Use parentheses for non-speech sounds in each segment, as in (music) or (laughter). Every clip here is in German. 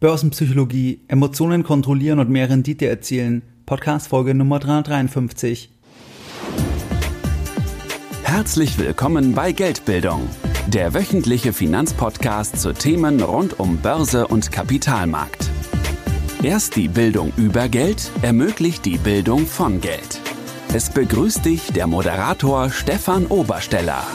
Börsenpsychologie, Emotionen kontrollieren und mehr Rendite erzielen. Podcast Folge Nummer 353. Herzlich willkommen bei Geldbildung, der wöchentliche Finanzpodcast zu Themen rund um Börse und Kapitalmarkt. Erst die Bildung über Geld ermöglicht die Bildung von Geld. Es begrüßt dich der Moderator Stefan Obersteller.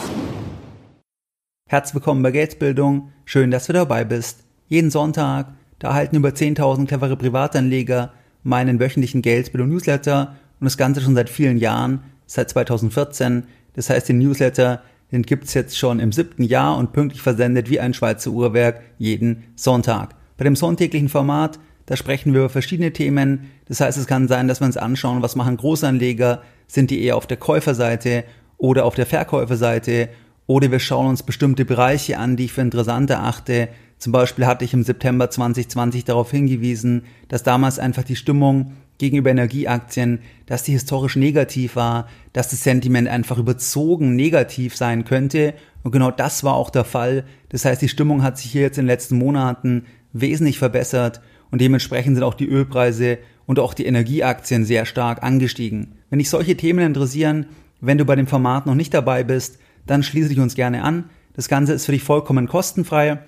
Herzlich willkommen bei Geldbildung. Schön, dass du dabei bist. Jeden Sonntag da erhalten über 10.000 clevere Privatanleger meinen wöchentlichen Geldbildung-Newsletter und das Ganze schon seit vielen Jahren, seit 2014. Das heißt, den Newsletter, den gibt's jetzt schon im siebten Jahr und pünktlich versendet wie ein Schweizer Uhrwerk jeden Sonntag. Bei dem sonntäglichen Format, da sprechen wir über verschiedene Themen. Das heißt, es kann sein, dass wir uns anschauen, was machen Großanleger, sind die eher auf der Käuferseite oder auf der Verkäuferseite oder wir schauen uns bestimmte Bereiche an, die ich für interessant erachte, zum Beispiel hatte ich im September 2020 darauf hingewiesen, dass damals einfach die Stimmung gegenüber Energieaktien, dass die historisch negativ war, dass das Sentiment einfach überzogen negativ sein könnte. Und genau das war auch der Fall. Das heißt, die Stimmung hat sich hier jetzt in den letzten Monaten wesentlich verbessert und dementsprechend sind auch die Ölpreise und auch die Energieaktien sehr stark angestiegen. Wenn dich solche Themen interessieren, wenn du bei dem Format noch nicht dabei bist, dann schließe dich uns gerne an. Das Ganze ist für dich vollkommen kostenfrei.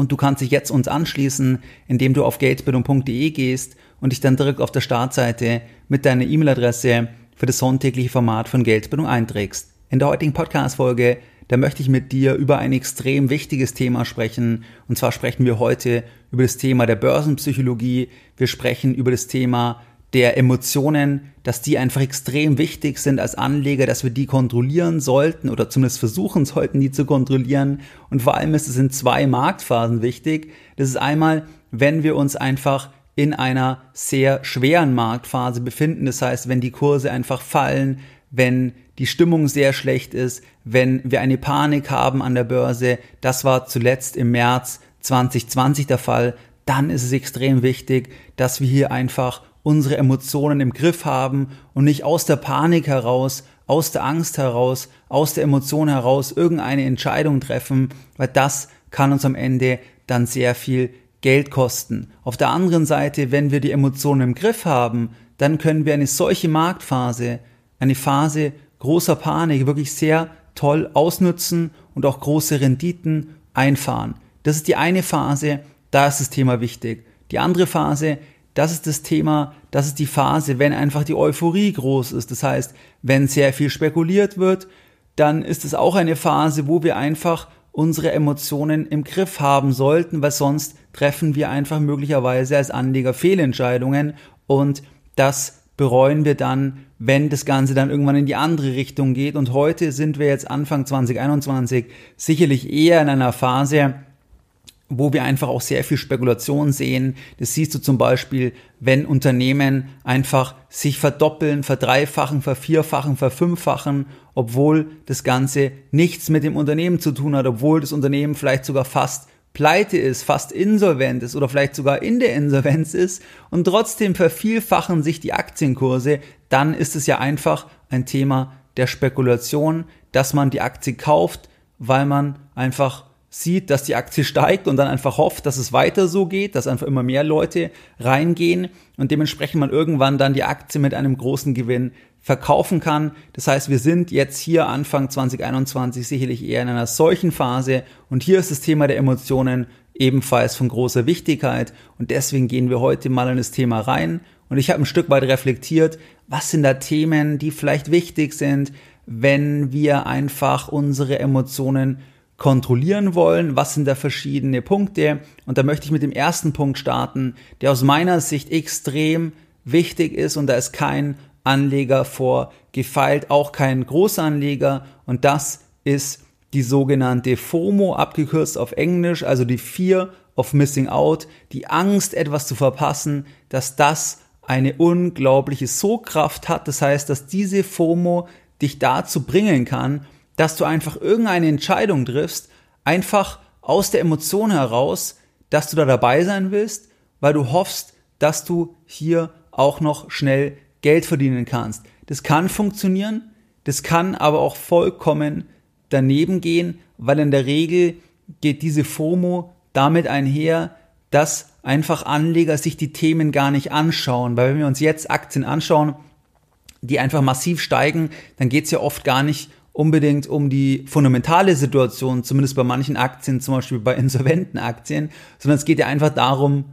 Und du kannst dich jetzt uns anschließen, indem du auf geldbildung.de gehst und dich dann direkt auf der Startseite mit deiner E-Mail-Adresse für das sonntägliche Format von Geldbildung einträgst. In der heutigen Podcast-Folge, da möchte ich mit dir über ein extrem wichtiges Thema sprechen. Und zwar sprechen wir heute über das Thema der Börsenpsychologie. Wir sprechen über das Thema der Emotionen, dass die einfach extrem wichtig sind als Anleger, dass wir die kontrollieren sollten oder zumindest versuchen sollten, die zu kontrollieren. Und vor allem ist es in zwei Marktphasen wichtig. Das ist einmal, wenn wir uns einfach in einer sehr schweren Marktphase befinden. Das heißt, wenn die Kurse einfach fallen, wenn die Stimmung sehr schlecht ist, wenn wir eine Panik haben an der Börse. Das war zuletzt im März 2020 der Fall. Dann ist es extrem wichtig, dass wir hier einfach unsere Emotionen im Griff haben und nicht aus der Panik heraus, aus der Angst heraus, aus der Emotion heraus irgendeine Entscheidung treffen, weil das kann uns am Ende dann sehr viel Geld kosten. Auf der anderen Seite, wenn wir die Emotionen im Griff haben, dann können wir eine solche Marktphase, eine Phase großer Panik wirklich sehr toll ausnutzen und auch große Renditen einfahren. Das ist die eine Phase, da ist das Thema wichtig. Die andere Phase das ist das Thema, das ist die Phase, wenn einfach die Euphorie groß ist. Das heißt, wenn sehr viel spekuliert wird, dann ist es auch eine Phase, wo wir einfach unsere Emotionen im Griff haben sollten, weil sonst treffen wir einfach möglicherweise als Anleger Fehlentscheidungen und das bereuen wir dann, wenn das Ganze dann irgendwann in die andere Richtung geht. Und heute sind wir jetzt Anfang 2021 sicherlich eher in einer Phase, wo wir einfach auch sehr viel Spekulation sehen. Das siehst du zum Beispiel, wenn Unternehmen einfach sich verdoppeln, verdreifachen, vervierfachen, verfünffachen, obwohl das Ganze nichts mit dem Unternehmen zu tun hat, obwohl das Unternehmen vielleicht sogar fast pleite ist, fast insolvent ist oder vielleicht sogar in der Insolvenz ist und trotzdem vervielfachen sich die Aktienkurse, dann ist es ja einfach ein Thema der Spekulation, dass man die Aktie kauft, weil man einfach sieht, dass die Aktie steigt und dann einfach hofft, dass es weiter so geht, dass einfach immer mehr Leute reingehen und dementsprechend man irgendwann dann die Aktie mit einem großen Gewinn verkaufen kann. Das heißt, wir sind jetzt hier Anfang 2021 sicherlich eher in einer solchen Phase und hier ist das Thema der Emotionen ebenfalls von großer Wichtigkeit und deswegen gehen wir heute mal in das Thema rein und ich habe ein Stück weit reflektiert, was sind da Themen, die vielleicht wichtig sind, wenn wir einfach unsere Emotionen kontrollieren wollen, was sind da verschiedene Punkte. Und da möchte ich mit dem ersten Punkt starten, der aus meiner Sicht extrem wichtig ist und da ist kein Anleger vor gefeilt, auch kein Großanleger und das ist die sogenannte FOMO, abgekürzt auf Englisch, also die Fear of Missing Out, die Angst, etwas zu verpassen, dass das eine unglaubliche Sogkraft hat. Das heißt, dass diese FOMO dich dazu bringen kann, dass du einfach irgendeine Entscheidung triffst, einfach aus der Emotion heraus, dass du da dabei sein willst, weil du hoffst, dass du hier auch noch schnell Geld verdienen kannst. Das kann funktionieren, das kann aber auch vollkommen daneben gehen, weil in der Regel geht diese FOMO damit einher, dass einfach Anleger sich die Themen gar nicht anschauen. Weil wenn wir uns jetzt Aktien anschauen, die einfach massiv steigen, dann geht es ja oft gar nicht unbedingt um die fundamentale Situation, zumindest bei manchen Aktien, zum Beispiel bei insolventen Aktien, sondern es geht ja einfach darum,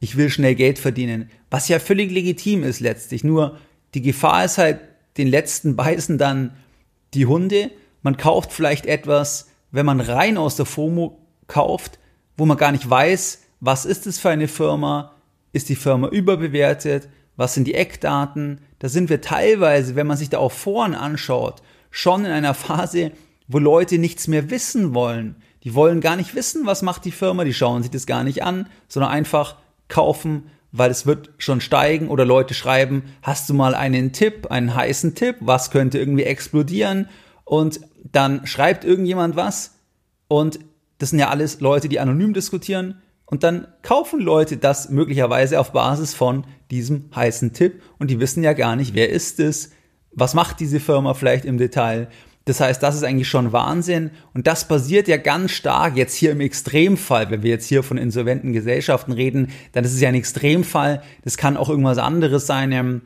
ich will schnell Geld verdienen, was ja völlig legitim ist letztlich. Nur die Gefahr ist halt, den letzten beißen dann die Hunde. Man kauft vielleicht etwas, wenn man rein aus der FOMO kauft, wo man gar nicht weiß, was ist es für eine Firma, ist die Firma überbewertet, was sind die Eckdaten. Da sind wir teilweise, wenn man sich da auch Foren anschaut, schon in einer Phase, wo Leute nichts mehr wissen wollen. Die wollen gar nicht wissen, was macht die Firma, die schauen sich das gar nicht an, sondern einfach kaufen, weil es wird schon steigen oder Leute schreiben, hast du mal einen Tipp, einen heißen Tipp, was könnte irgendwie explodieren und dann schreibt irgendjemand was und das sind ja alles Leute, die anonym diskutieren und dann kaufen Leute das möglicherweise auf Basis von diesem heißen Tipp und die wissen ja gar nicht, wer ist es, was macht diese Firma vielleicht im Detail. Das heißt, das ist eigentlich schon Wahnsinn. Und das basiert ja ganz stark jetzt hier im Extremfall. Wenn wir jetzt hier von insolventen Gesellschaften reden, dann ist es ja ein Extremfall. Das kann auch irgendwas anderes sein, ähm,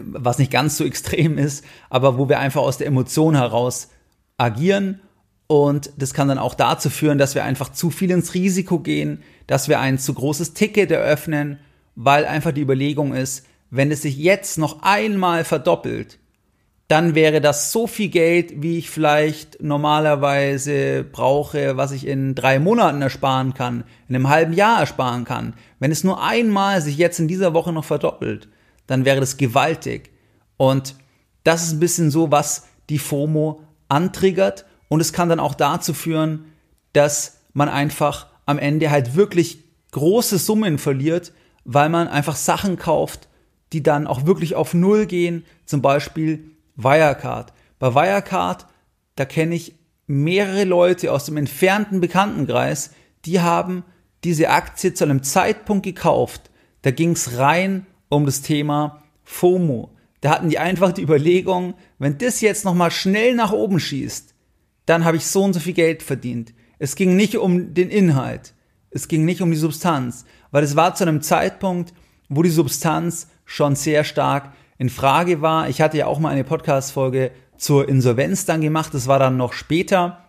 was nicht ganz so extrem ist, aber wo wir einfach aus der Emotion heraus agieren. Und das kann dann auch dazu führen, dass wir einfach zu viel ins Risiko gehen, dass wir ein zu großes Ticket eröffnen, weil einfach die Überlegung ist, wenn es sich jetzt noch einmal verdoppelt, dann wäre das so viel Geld, wie ich vielleicht normalerweise brauche, was ich in drei Monaten ersparen kann, in einem halben Jahr ersparen kann. Wenn es nur einmal sich jetzt in dieser Woche noch verdoppelt, dann wäre das gewaltig. Und das ist ein bisschen so, was die FOMO antriggert. Und es kann dann auch dazu führen, dass man einfach am Ende halt wirklich große Summen verliert, weil man einfach Sachen kauft, die dann auch wirklich auf Null gehen. Zum Beispiel Wirecard. Bei Wirecard, da kenne ich mehrere Leute aus dem entfernten Bekanntenkreis, die haben diese Aktie zu einem Zeitpunkt gekauft. Da ging es rein um das Thema FOMO. Da hatten die einfach die Überlegung, wenn das jetzt nochmal schnell nach oben schießt, dann habe ich so und so viel Geld verdient. Es ging nicht um den Inhalt. Es ging nicht um die Substanz, weil es war zu einem Zeitpunkt, wo die Substanz schon sehr stark in Frage war. Ich hatte ja auch mal eine Podcast-Folge zur Insolvenz dann gemacht. Das war dann noch später.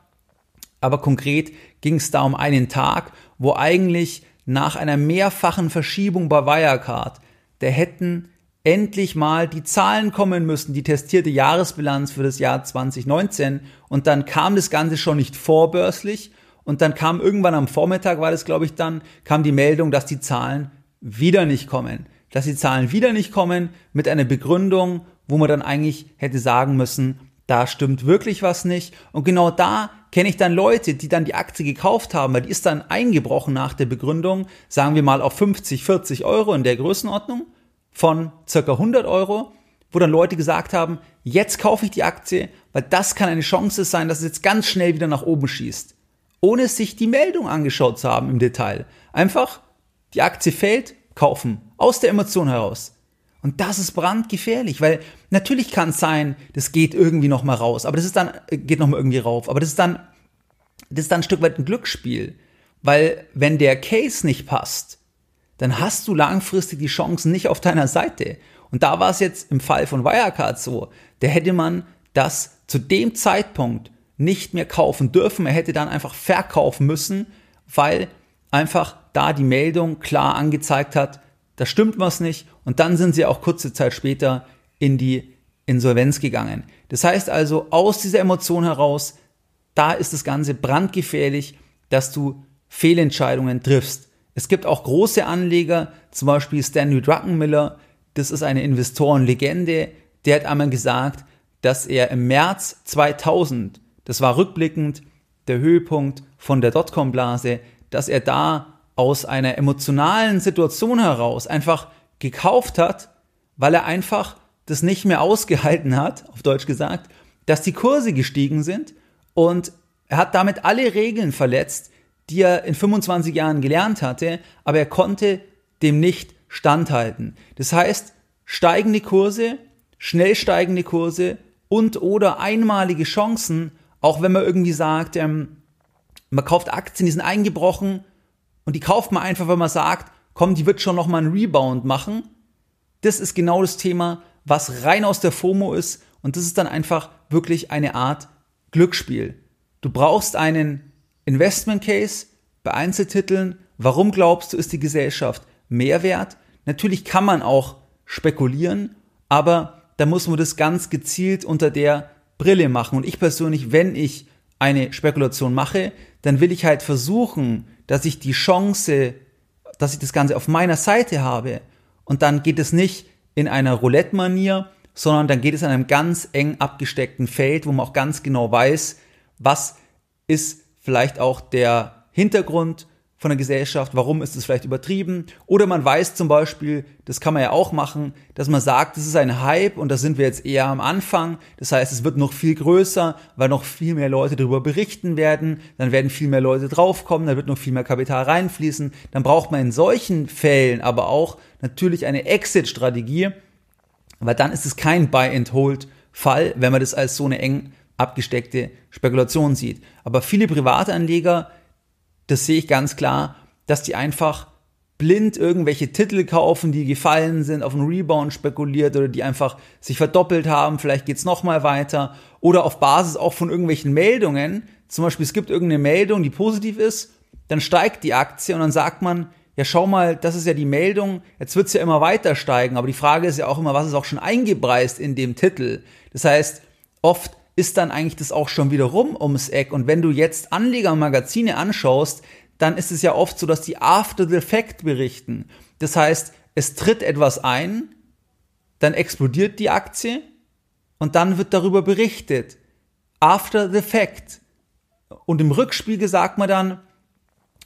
Aber konkret ging es da um einen Tag, wo eigentlich nach einer mehrfachen Verschiebung bei Wirecard, der hätten endlich mal die Zahlen kommen müssen, die testierte Jahresbilanz für das Jahr 2019 und dann kam das Ganze schon nicht vorbörslich und dann kam irgendwann am Vormittag, war das glaube ich dann, kam die Meldung, dass die Zahlen wieder nicht kommen dass die Zahlen wieder nicht kommen mit einer Begründung, wo man dann eigentlich hätte sagen müssen, da stimmt wirklich was nicht. Und genau da kenne ich dann Leute, die dann die Aktie gekauft haben, weil die ist dann eingebrochen nach der Begründung, sagen wir mal auf 50, 40 Euro in der Größenordnung von circa 100 Euro, wo dann Leute gesagt haben, jetzt kaufe ich die Aktie, weil das kann eine Chance sein, dass es jetzt ganz schnell wieder nach oben schießt. Ohne sich die Meldung angeschaut zu haben im Detail. Einfach, die Aktie fällt, kaufen. Aus der Emotion heraus. Und das ist brandgefährlich, weil natürlich kann es sein, das geht irgendwie noch mal raus, aber das ist dann äh, geht noch mal irgendwie rauf, aber das ist dann das ist dann ein Stück weit ein Glücksspiel, weil wenn der Case nicht passt, dann hast du langfristig die Chancen nicht auf deiner Seite. Und da war es jetzt im Fall von Wirecard so, da hätte man das zu dem Zeitpunkt nicht mehr kaufen dürfen, er hätte dann einfach verkaufen müssen, weil einfach da die Meldung klar angezeigt hat, da stimmt was nicht und dann sind sie auch kurze Zeit später in die Insolvenz gegangen. Das heißt also, aus dieser Emotion heraus, da ist das Ganze brandgefährlich, dass du Fehlentscheidungen triffst. Es gibt auch große Anleger, zum Beispiel Stanley Druckenmiller, das ist eine Investorenlegende, der hat einmal gesagt, dass er im März 2000, das war rückblickend der Höhepunkt von der Dotcom-Blase, dass er da aus einer emotionalen Situation heraus einfach gekauft hat, weil er einfach das nicht mehr ausgehalten hat, auf Deutsch gesagt, dass die Kurse gestiegen sind und er hat damit alle Regeln verletzt, die er in 25 Jahren gelernt hatte, aber er konnte dem nicht standhalten. Das heißt, steigende Kurse, schnell steigende Kurse und oder einmalige Chancen, auch wenn man irgendwie sagt, ähm, man kauft Aktien, die sind eingebrochen, und die kauft man einfach, wenn man sagt, komm, die wird schon noch mal einen Rebound machen. Das ist genau das Thema, was rein aus der FOMO ist und das ist dann einfach wirklich eine Art Glücksspiel. Du brauchst einen Investment Case bei Einzeltiteln. Warum glaubst du, ist die Gesellschaft mehr wert? Natürlich kann man auch spekulieren, aber da muss man das ganz gezielt unter der Brille machen. Und ich persönlich, wenn ich eine Spekulation mache, dann will ich halt versuchen, dass ich die Chance, dass ich das Ganze auf meiner Seite habe. Und dann geht es nicht in einer Roulette-Manier, sondern dann geht es in einem ganz eng abgesteckten Feld, wo man auch ganz genau weiß, was ist vielleicht auch der Hintergrund von der Gesellschaft, warum ist es vielleicht übertrieben? Oder man weiß zum Beispiel, das kann man ja auch machen, dass man sagt, das ist ein Hype und da sind wir jetzt eher am Anfang. Das heißt, es wird noch viel größer, weil noch viel mehr Leute darüber berichten werden. Dann werden viel mehr Leute draufkommen, dann wird noch viel mehr Kapital reinfließen. Dann braucht man in solchen Fällen aber auch natürlich eine Exit-Strategie, weil dann ist es kein Buy-and-Hold-Fall, wenn man das als so eine eng abgesteckte Spekulation sieht. Aber viele Privatanleger das sehe ich ganz klar, dass die einfach blind irgendwelche Titel kaufen, die gefallen sind, auf einen Rebound spekuliert oder die einfach sich verdoppelt haben, vielleicht geht's noch mal weiter oder auf Basis auch von irgendwelchen Meldungen, zum Beispiel es gibt irgendeine Meldung, die positiv ist, dann steigt die Aktie und dann sagt man, ja schau mal, das ist ja die Meldung, jetzt wird's ja immer weiter steigen, aber die Frage ist ja auch immer, was ist auch schon eingepreist in dem Titel? Das heißt, oft ist dann eigentlich das auch schon wieder rum ums Eck. Und wenn du jetzt Anlegermagazine anschaust, dann ist es ja oft so, dass die After the Fact berichten. Das heißt, es tritt etwas ein, dann explodiert die Aktie und dann wird darüber berichtet. After the Fact. Und im Rückspiegel sagt man dann,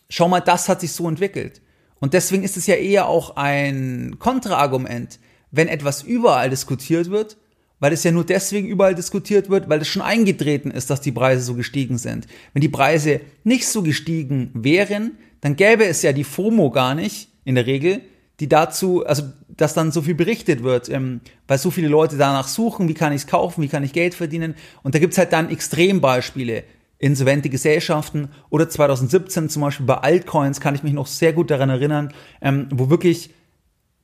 schau mal, das hat sich so entwickelt. Und deswegen ist es ja eher auch ein Kontraargument, wenn etwas überall diskutiert wird, weil es ja nur deswegen überall diskutiert wird, weil es schon eingetreten ist, dass die Preise so gestiegen sind. Wenn die Preise nicht so gestiegen wären, dann gäbe es ja die FOMO gar nicht, in der Regel, die dazu, also dass dann so viel berichtet wird, ähm, weil so viele Leute danach suchen, wie kann ich es kaufen, wie kann ich Geld verdienen. Und da gibt's halt dann Extrembeispiele. Insolvente Gesellschaften oder 2017 zum Beispiel bei Altcoins kann ich mich noch sehr gut daran erinnern, ähm, wo wirklich,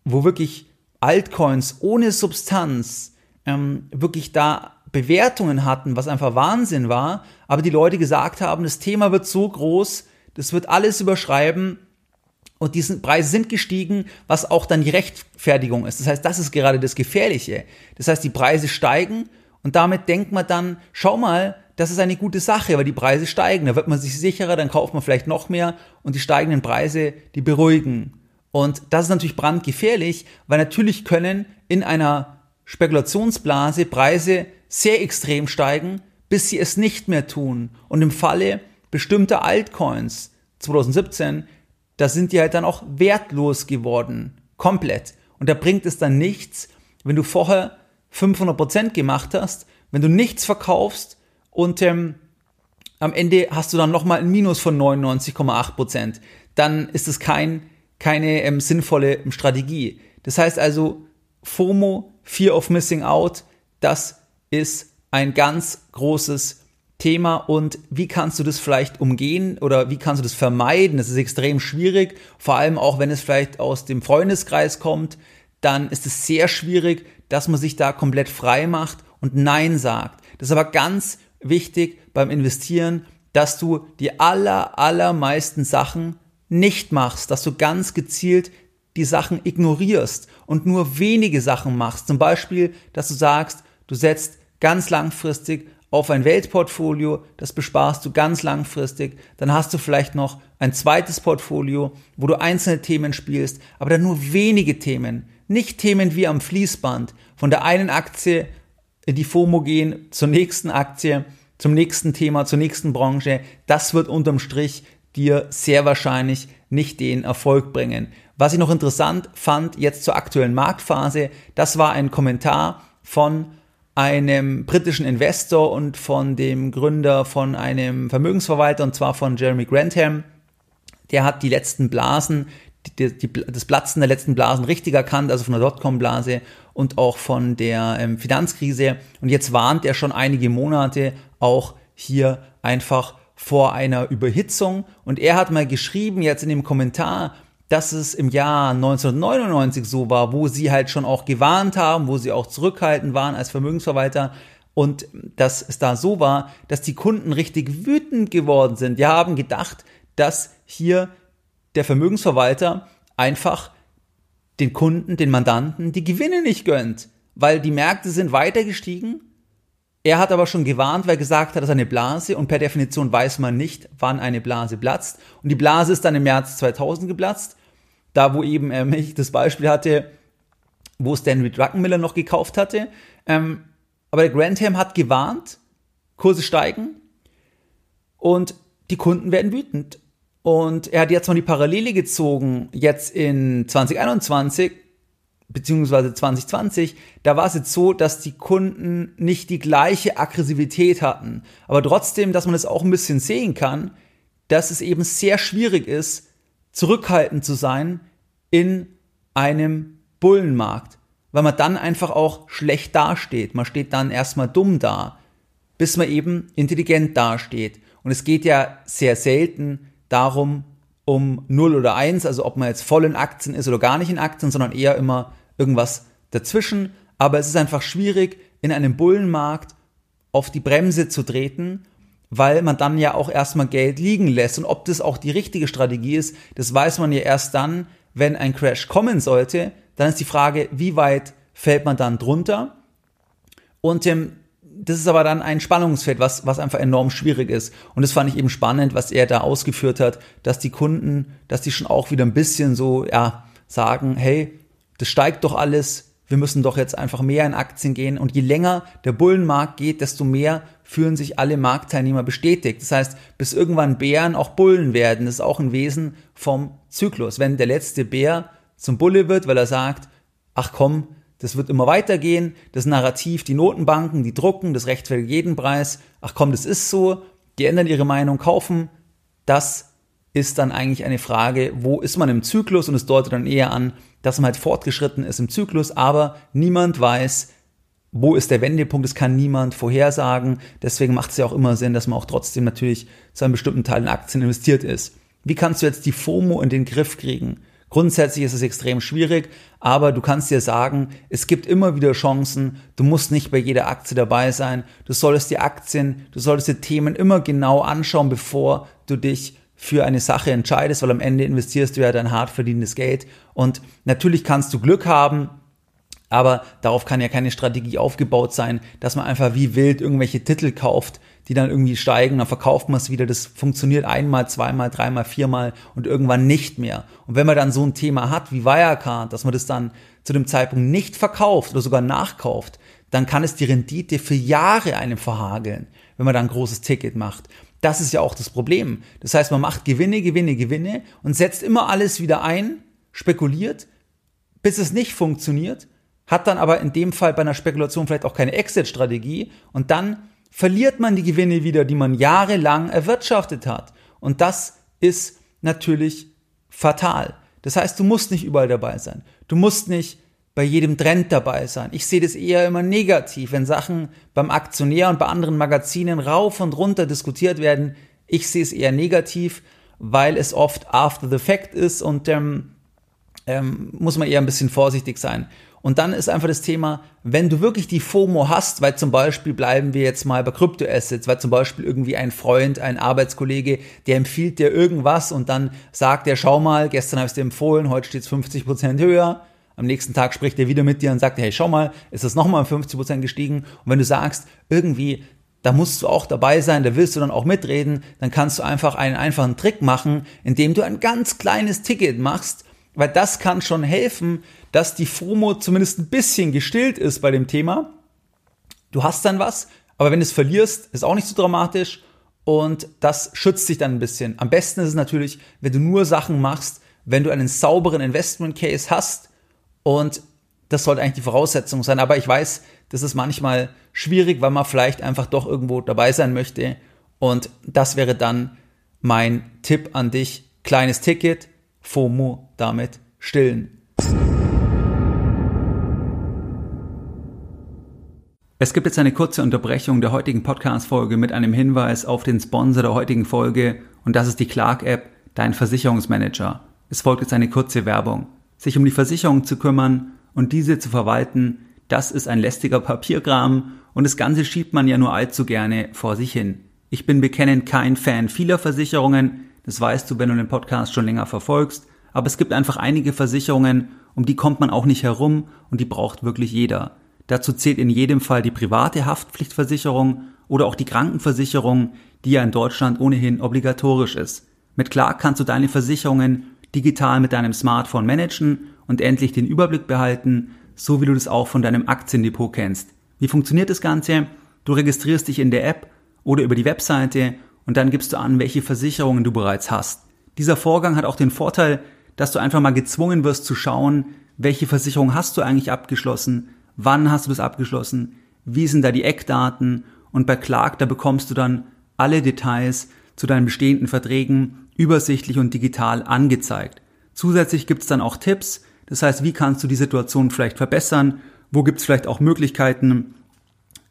wo wirklich Altcoins ohne Substanz ähm, wirklich da Bewertungen hatten, was einfach Wahnsinn war, aber die Leute gesagt haben, das Thema wird so groß, das wird alles überschreiben und diese Preise sind gestiegen, was auch dann die Rechtfertigung ist. Das heißt, das ist gerade das Gefährliche. Das heißt, die Preise steigen und damit denkt man dann, schau mal, das ist eine gute Sache, weil die Preise steigen. Da wird man sich sicherer, dann kauft man vielleicht noch mehr und die steigenden Preise, die beruhigen. Und das ist natürlich brandgefährlich, weil natürlich können in einer Spekulationsblase Preise sehr extrem steigen, bis sie es nicht mehr tun. Und im Falle bestimmter Altcoins 2017, da sind die halt dann auch wertlos geworden. Komplett. Und da bringt es dann nichts, wenn du vorher 500% gemacht hast, wenn du nichts verkaufst und ähm, am Ende hast du dann nochmal ein Minus von 99,8%. Dann ist es kein, keine ähm, sinnvolle Strategie. Das heißt also, FOMO Fear of Missing Out, das ist ein ganz großes Thema und wie kannst du das vielleicht umgehen oder wie kannst du das vermeiden? Das ist extrem schwierig, vor allem auch wenn es vielleicht aus dem Freundeskreis kommt, dann ist es sehr schwierig, dass man sich da komplett frei macht und Nein sagt. Das ist aber ganz wichtig beim Investieren, dass du die aller, allermeisten Sachen nicht machst, dass du ganz gezielt die Sachen ignorierst und nur wenige Sachen machst. Zum Beispiel, dass du sagst, du setzt ganz langfristig auf ein Weltportfolio, das besparst du ganz langfristig, dann hast du vielleicht noch ein zweites Portfolio, wo du einzelne Themen spielst, aber dann nur wenige Themen, nicht Themen wie am Fließband, von der einen Aktie in die FOMO gehen, zur nächsten Aktie, zum nächsten Thema, zur nächsten Branche, das wird unterm Strich dir sehr wahrscheinlich nicht den Erfolg bringen. Was ich noch interessant fand, jetzt zur aktuellen Marktphase, das war ein Kommentar von einem britischen Investor und von dem Gründer von einem Vermögensverwalter, und zwar von Jeremy Grantham. Der hat die letzten Blasen, die, die, das Platzen der letzten Blasen richtig erkannt, also von der Dotcom-Blase und auch von der ähm, Finanzkrise. Und jetzt warnt er schon einige Monate auch hier einfach vor einer Überhitzung und er hat mal geschrieben jetzt in dem Kommentar, dass es im Jahr 1999 so war, wo sie halt schon auch gewarnt haben, wo sie auch zurückhaltend waren als Vermögensverwalter und dass es da so war, dass die Kunden richtig wütend geworden sind. Die haben gedacht, dass hier der Vermögensverwalter einfach den Kunden, den Mandanten die Gewinne nicht gönnt, weil die Märkte sind weiter gestiegen. Er hat aber schon gewarnt, weil er gesagt hat, das ist eine Blase und per Definition weiß man nicht, wann eine Blase platzt. Und die Blase ist dann im März 2000 geplatzt, da wo eben ähm, ich das Beispiel hatte, wo Stanley Druckenmiller noch gekauft hatte. Ähm, aber der Grantham hat gewarnt, Kurse steigen und die Kunden werden wütend. Und er hat jetzt mal die Parallele gezogen, jetzt in 2021, beziehungsweise 2020, da war es jetzt so, dass die Kunden nicht die gleiche Aggressivität hatten. Aber trotzdem, dass man es auch ein bisschen sehen kann, dass es eben sehr schwierig ist, zurückhaltend zu sein in einem Bullenmarkt, weil man dann einfach auch schlecht dasteht. Man steht dann erstmal dumm da, bis man eben intelligent dasteht. Und es geht ja sehr selten darum, um 0 oder 1, also ob man jetzt voll in Aktien ist oder gar nicht in Aktien, sondern eher immer irgendwas dazwischen. Aber es ist einfach schwierig, in einem Bullenmarkt auf die Bremse zu treten, weil man dann ja auch erstmal Geld liegen lässt. Und ob das auch die richtige Strategie ist, das weiß man ja erst dann, wenn ein Crash kommen sollte. Dann ist die Frage, wie weit fällt man dann drunter? Und ähm, das ist aber dann ein Spannungsfeld, was, was einfach enorm schwierig ist. Und das fand ich eben spannend, was er da ausgeführt hat, dass die Kunden, dass die schon auch wieder ein bisschen so, ja, sagen, hey, das steigt doch alles, wir müssen doch jetzt einfach mehr in Aktien gehen. Und je länger der Bullenmarkt geht, desto mehr fühlen sich alle Marktteilnehmer bestätigt. Das heißt, bis irgendwann Bären auch Bullen werden, das ist auch ein Wesen vom Zyklus. Wenn der letzte Bär zum Bulle wird, weil er sagt, ach komm, das wird immer weitergehen. Das Narrativ, die Notenbanken, die drucken, das rechtfertigt jeden Preis. Ach komm, das ist so. Die ändern ihre Meinung, kaufen. Das ist dann eigentlich eine Frage, wo ist man im Zyklus? Und es deutet dann eher an, dass man halt fortgeschritten ist im Zyklus, aber niemand weiß, wo ist der Wendepunkt, das kann niemand vorhersagen. Deswegen macht es ja auch immer Sinn, dass man auch trotzdem natürlich zu einem bestimmten Teil in Aktien investiert ist. Wie kannst du jetzt die FOMO in den Griff kriegen? Grundsätzlich ist es extrem schwierig, aber du kannst dir sagen, es gibt immer wieder Chancen. Du musst nicht bei jeder Aktie dabei sein. Du solltest die Aktien, du solltest die Themen immer genau anschauen, bevor du dich für eine Sache entscheidest, weil am Ende investierst du ja dein hart verdientes Geld. Und natürlich kannst du Glück haben, aber darauf kann ja keine Strategie aufgebaut sein, dass man einfach wie wild irgendwelche Titel kauft, die dann irgendwie steigen, dann verkauft man es wieder. Das funktioniert einmal, zweimal, dreimal, viermal und irgendwann nicht mehr. Und wenn man dann so ein Thema hat wie Wirecard, dass man das dann zu dem Zeitpunkt nicht verkauft oder sogar nachkauft, dann kann es die Rendite für Jahre einem verhageln, wenn man dann ein großes Ticket macht. Das ist ja auch das Problem. Das heißt, man macht Gewinne, Gewinne, Gewinne und setzt immer alles wieder ein, spekuliert, bis es nicht funktioniert hat dann aber in dem Fall bei einer Spekulation vielleicht auch keine Exit-Strategie und dann verliert man die Gewinne wieder, die man jahrelang erwirtschaftet hat. Und das ist natürlich fatal. Das heißt, du musst nicht überall dabei sein. Du musst nicht bei jedem Trend dabei sein. Ich sehe das eher immer negativ, wenn Sachen beim Aktionär und bei anderen Magazinen rauf und runter diskutiert werden. Ich sehe es eher negativ, weil es oft after the fact ist und ähm, ähm, muss man eher ein bisschen vorsichtig sein. Und dann ist einfach das Thema, wenn du wirklich die FOMO hast, weil zum Beispiel bleiben wir jetzt mal bei Kryptoassets, weil zum Beispiel irgendwie ein Freund, ein Arbeitskollege, der empfiehlt dir irgendwas und dann sagt er, schau mal, gestern habe ich dir empfohlen, heute steht es 50% höher. Am nächsten Tag spricht er wieder mit dir und sagt, hey, schau mal, ist es nochmal um 50% gestiegen? Und wenn du sagst, irgendwie, da musst du auch dabei sein, da willst du dann auch mitreden, dann kannst du einfach einen einfachen Trick machen, indem du ein ganz kleines Ticket machst, weil das kann schon helfen, dass die FOMO zumindest ein bisschen gestillt ist bei dem Thema. Du hast dann was, aber wenn du es verlierst, ist auch nicht so dramatisch und das schützt dich dann ein bisschen. Am besten ist es natürlich, wenn du nur Sachen machst, wenn du einen sauberen Investment Case hast und das sollte eigentlich die Voraussetzung sein. Aber ich weiß, das ist manchmal schwierig, weil man vielleicht einfach doch irgendwo dabei sein möchte. Und das wäre dann mein Tipp an dich. Kleines Ticket, FOMO damit stillen. Es gibt jetzt eine kurze Unterbrechung der heutigen Podcast-Folge mit einem Hinweis auf den Sponsor der heutigen Folge und das ist die Clark-App, dein Versicherungsmanager. Es folgt jetzt eine kurze Werbung. Sich um die Versicherung zu kümmern und diese zu verwalten, das ist ein lästiger Papierkram und das Ganze schiebt man ja nur allzu gerne vor sich hin. Ich bin bekennend kein Fan vieler Versicherungen, das weißt du, wenn du den Podcast schon länger verfolgst, aber es gibt einfach einige Versicherungen, um die kommt man auch nicht herum und die braucht wirklich jeder. Dazu zählt in jedem Fall die private Haftpflichtversicherung oder auch die Krankenversicherung, die ja in Deutschland ohnehin obligatorisch ist. Mit Clark kannst du deine Versicherungen digital mit deinem Smartphone managen und endlich den Überblick behalten, so wie du das auch von deinem Aktiendepot kennst. Wie funktioniert das Ganze? Du registrierst dich in der App oder über die Webseite und dann gibst du an, welche Versicherungen du bereits hast. Dieser Vorgang hat auch den Vorteil, dass du einfach mal gezwungen wirst zu schauen, welche Versicherung hast du eigentlich abgeschlossen, wann hast du das abgeschlossen, wie sind da die Eckdaten und bei Clark, da bekommst du dann alle Details zu deinen bestehenden Verträgen übersichtlich und digital angezeigt. Zusätzlich gibt's dann auch Tipps, das heißt, wie kannst du die Situation vielleicht verbessern? Wo gibt es vielleicht auch Möglichkeiten,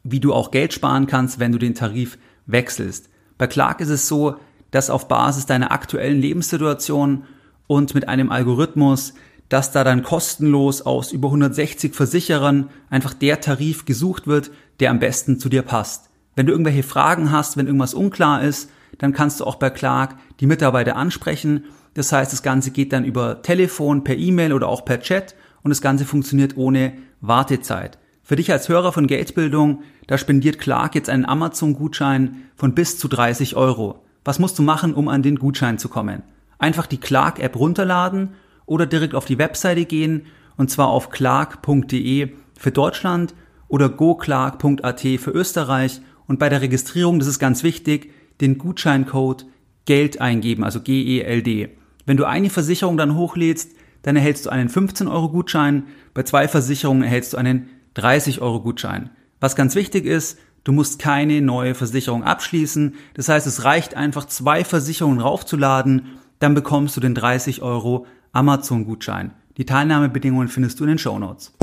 wie du auch Geld sparen kannst, wenn du den Tarif wechselst? Bei Clark ist es so, dass auf Basis deiner aktuellen Lebenssituation und mit einem Algorithmus, dass da dann kostenlos aus über 160 Versicherern einfach der Tarif gesucht wird, der am besten zu dir passt. Wenn du irgendwelche Fragen hast, wenn irgendwas unklar ist, dann kannst du auch bei Clark die Mitarbeiter ansprechen das heißt, das Ganze geht dann über Telefon, per E-Mail oder auch per Chat und das Ganze funktioniert ohne Wartezeit. Für dich als Hörer von Geldbildung, da spendiert Clark jetzt einen Amazon-Gutschein von bis zu 30 Euro. Was musst du machen, um an den Gutschein zu kommen? Einfach die Clark-App runterladen oder direkt auf die Webseite gehen und zwar auf clark.de für Deutschland oder goclark.at für Österreich und bei der Registrierung, das ist ganz wichtig, den Gutscheincode Geld eingeben, also G-E-L-D. Wenn du eine Versicherung dann hochlädst, dann erhältst du einen 15-Euro-Gutschein. Bei zwei Versicherungen erhältst du einen 30-Euro-Gutschein. Was ganz wichtig ist, du musst keine neue Versicherung abschließen. Das heißt, es reicht einfach, zwei Versicherungen raufzuladen, dann bekommst du den 30 Euro Amazon-Gutschein. Die Teilnahmebedingungen findest du in den Show Notes.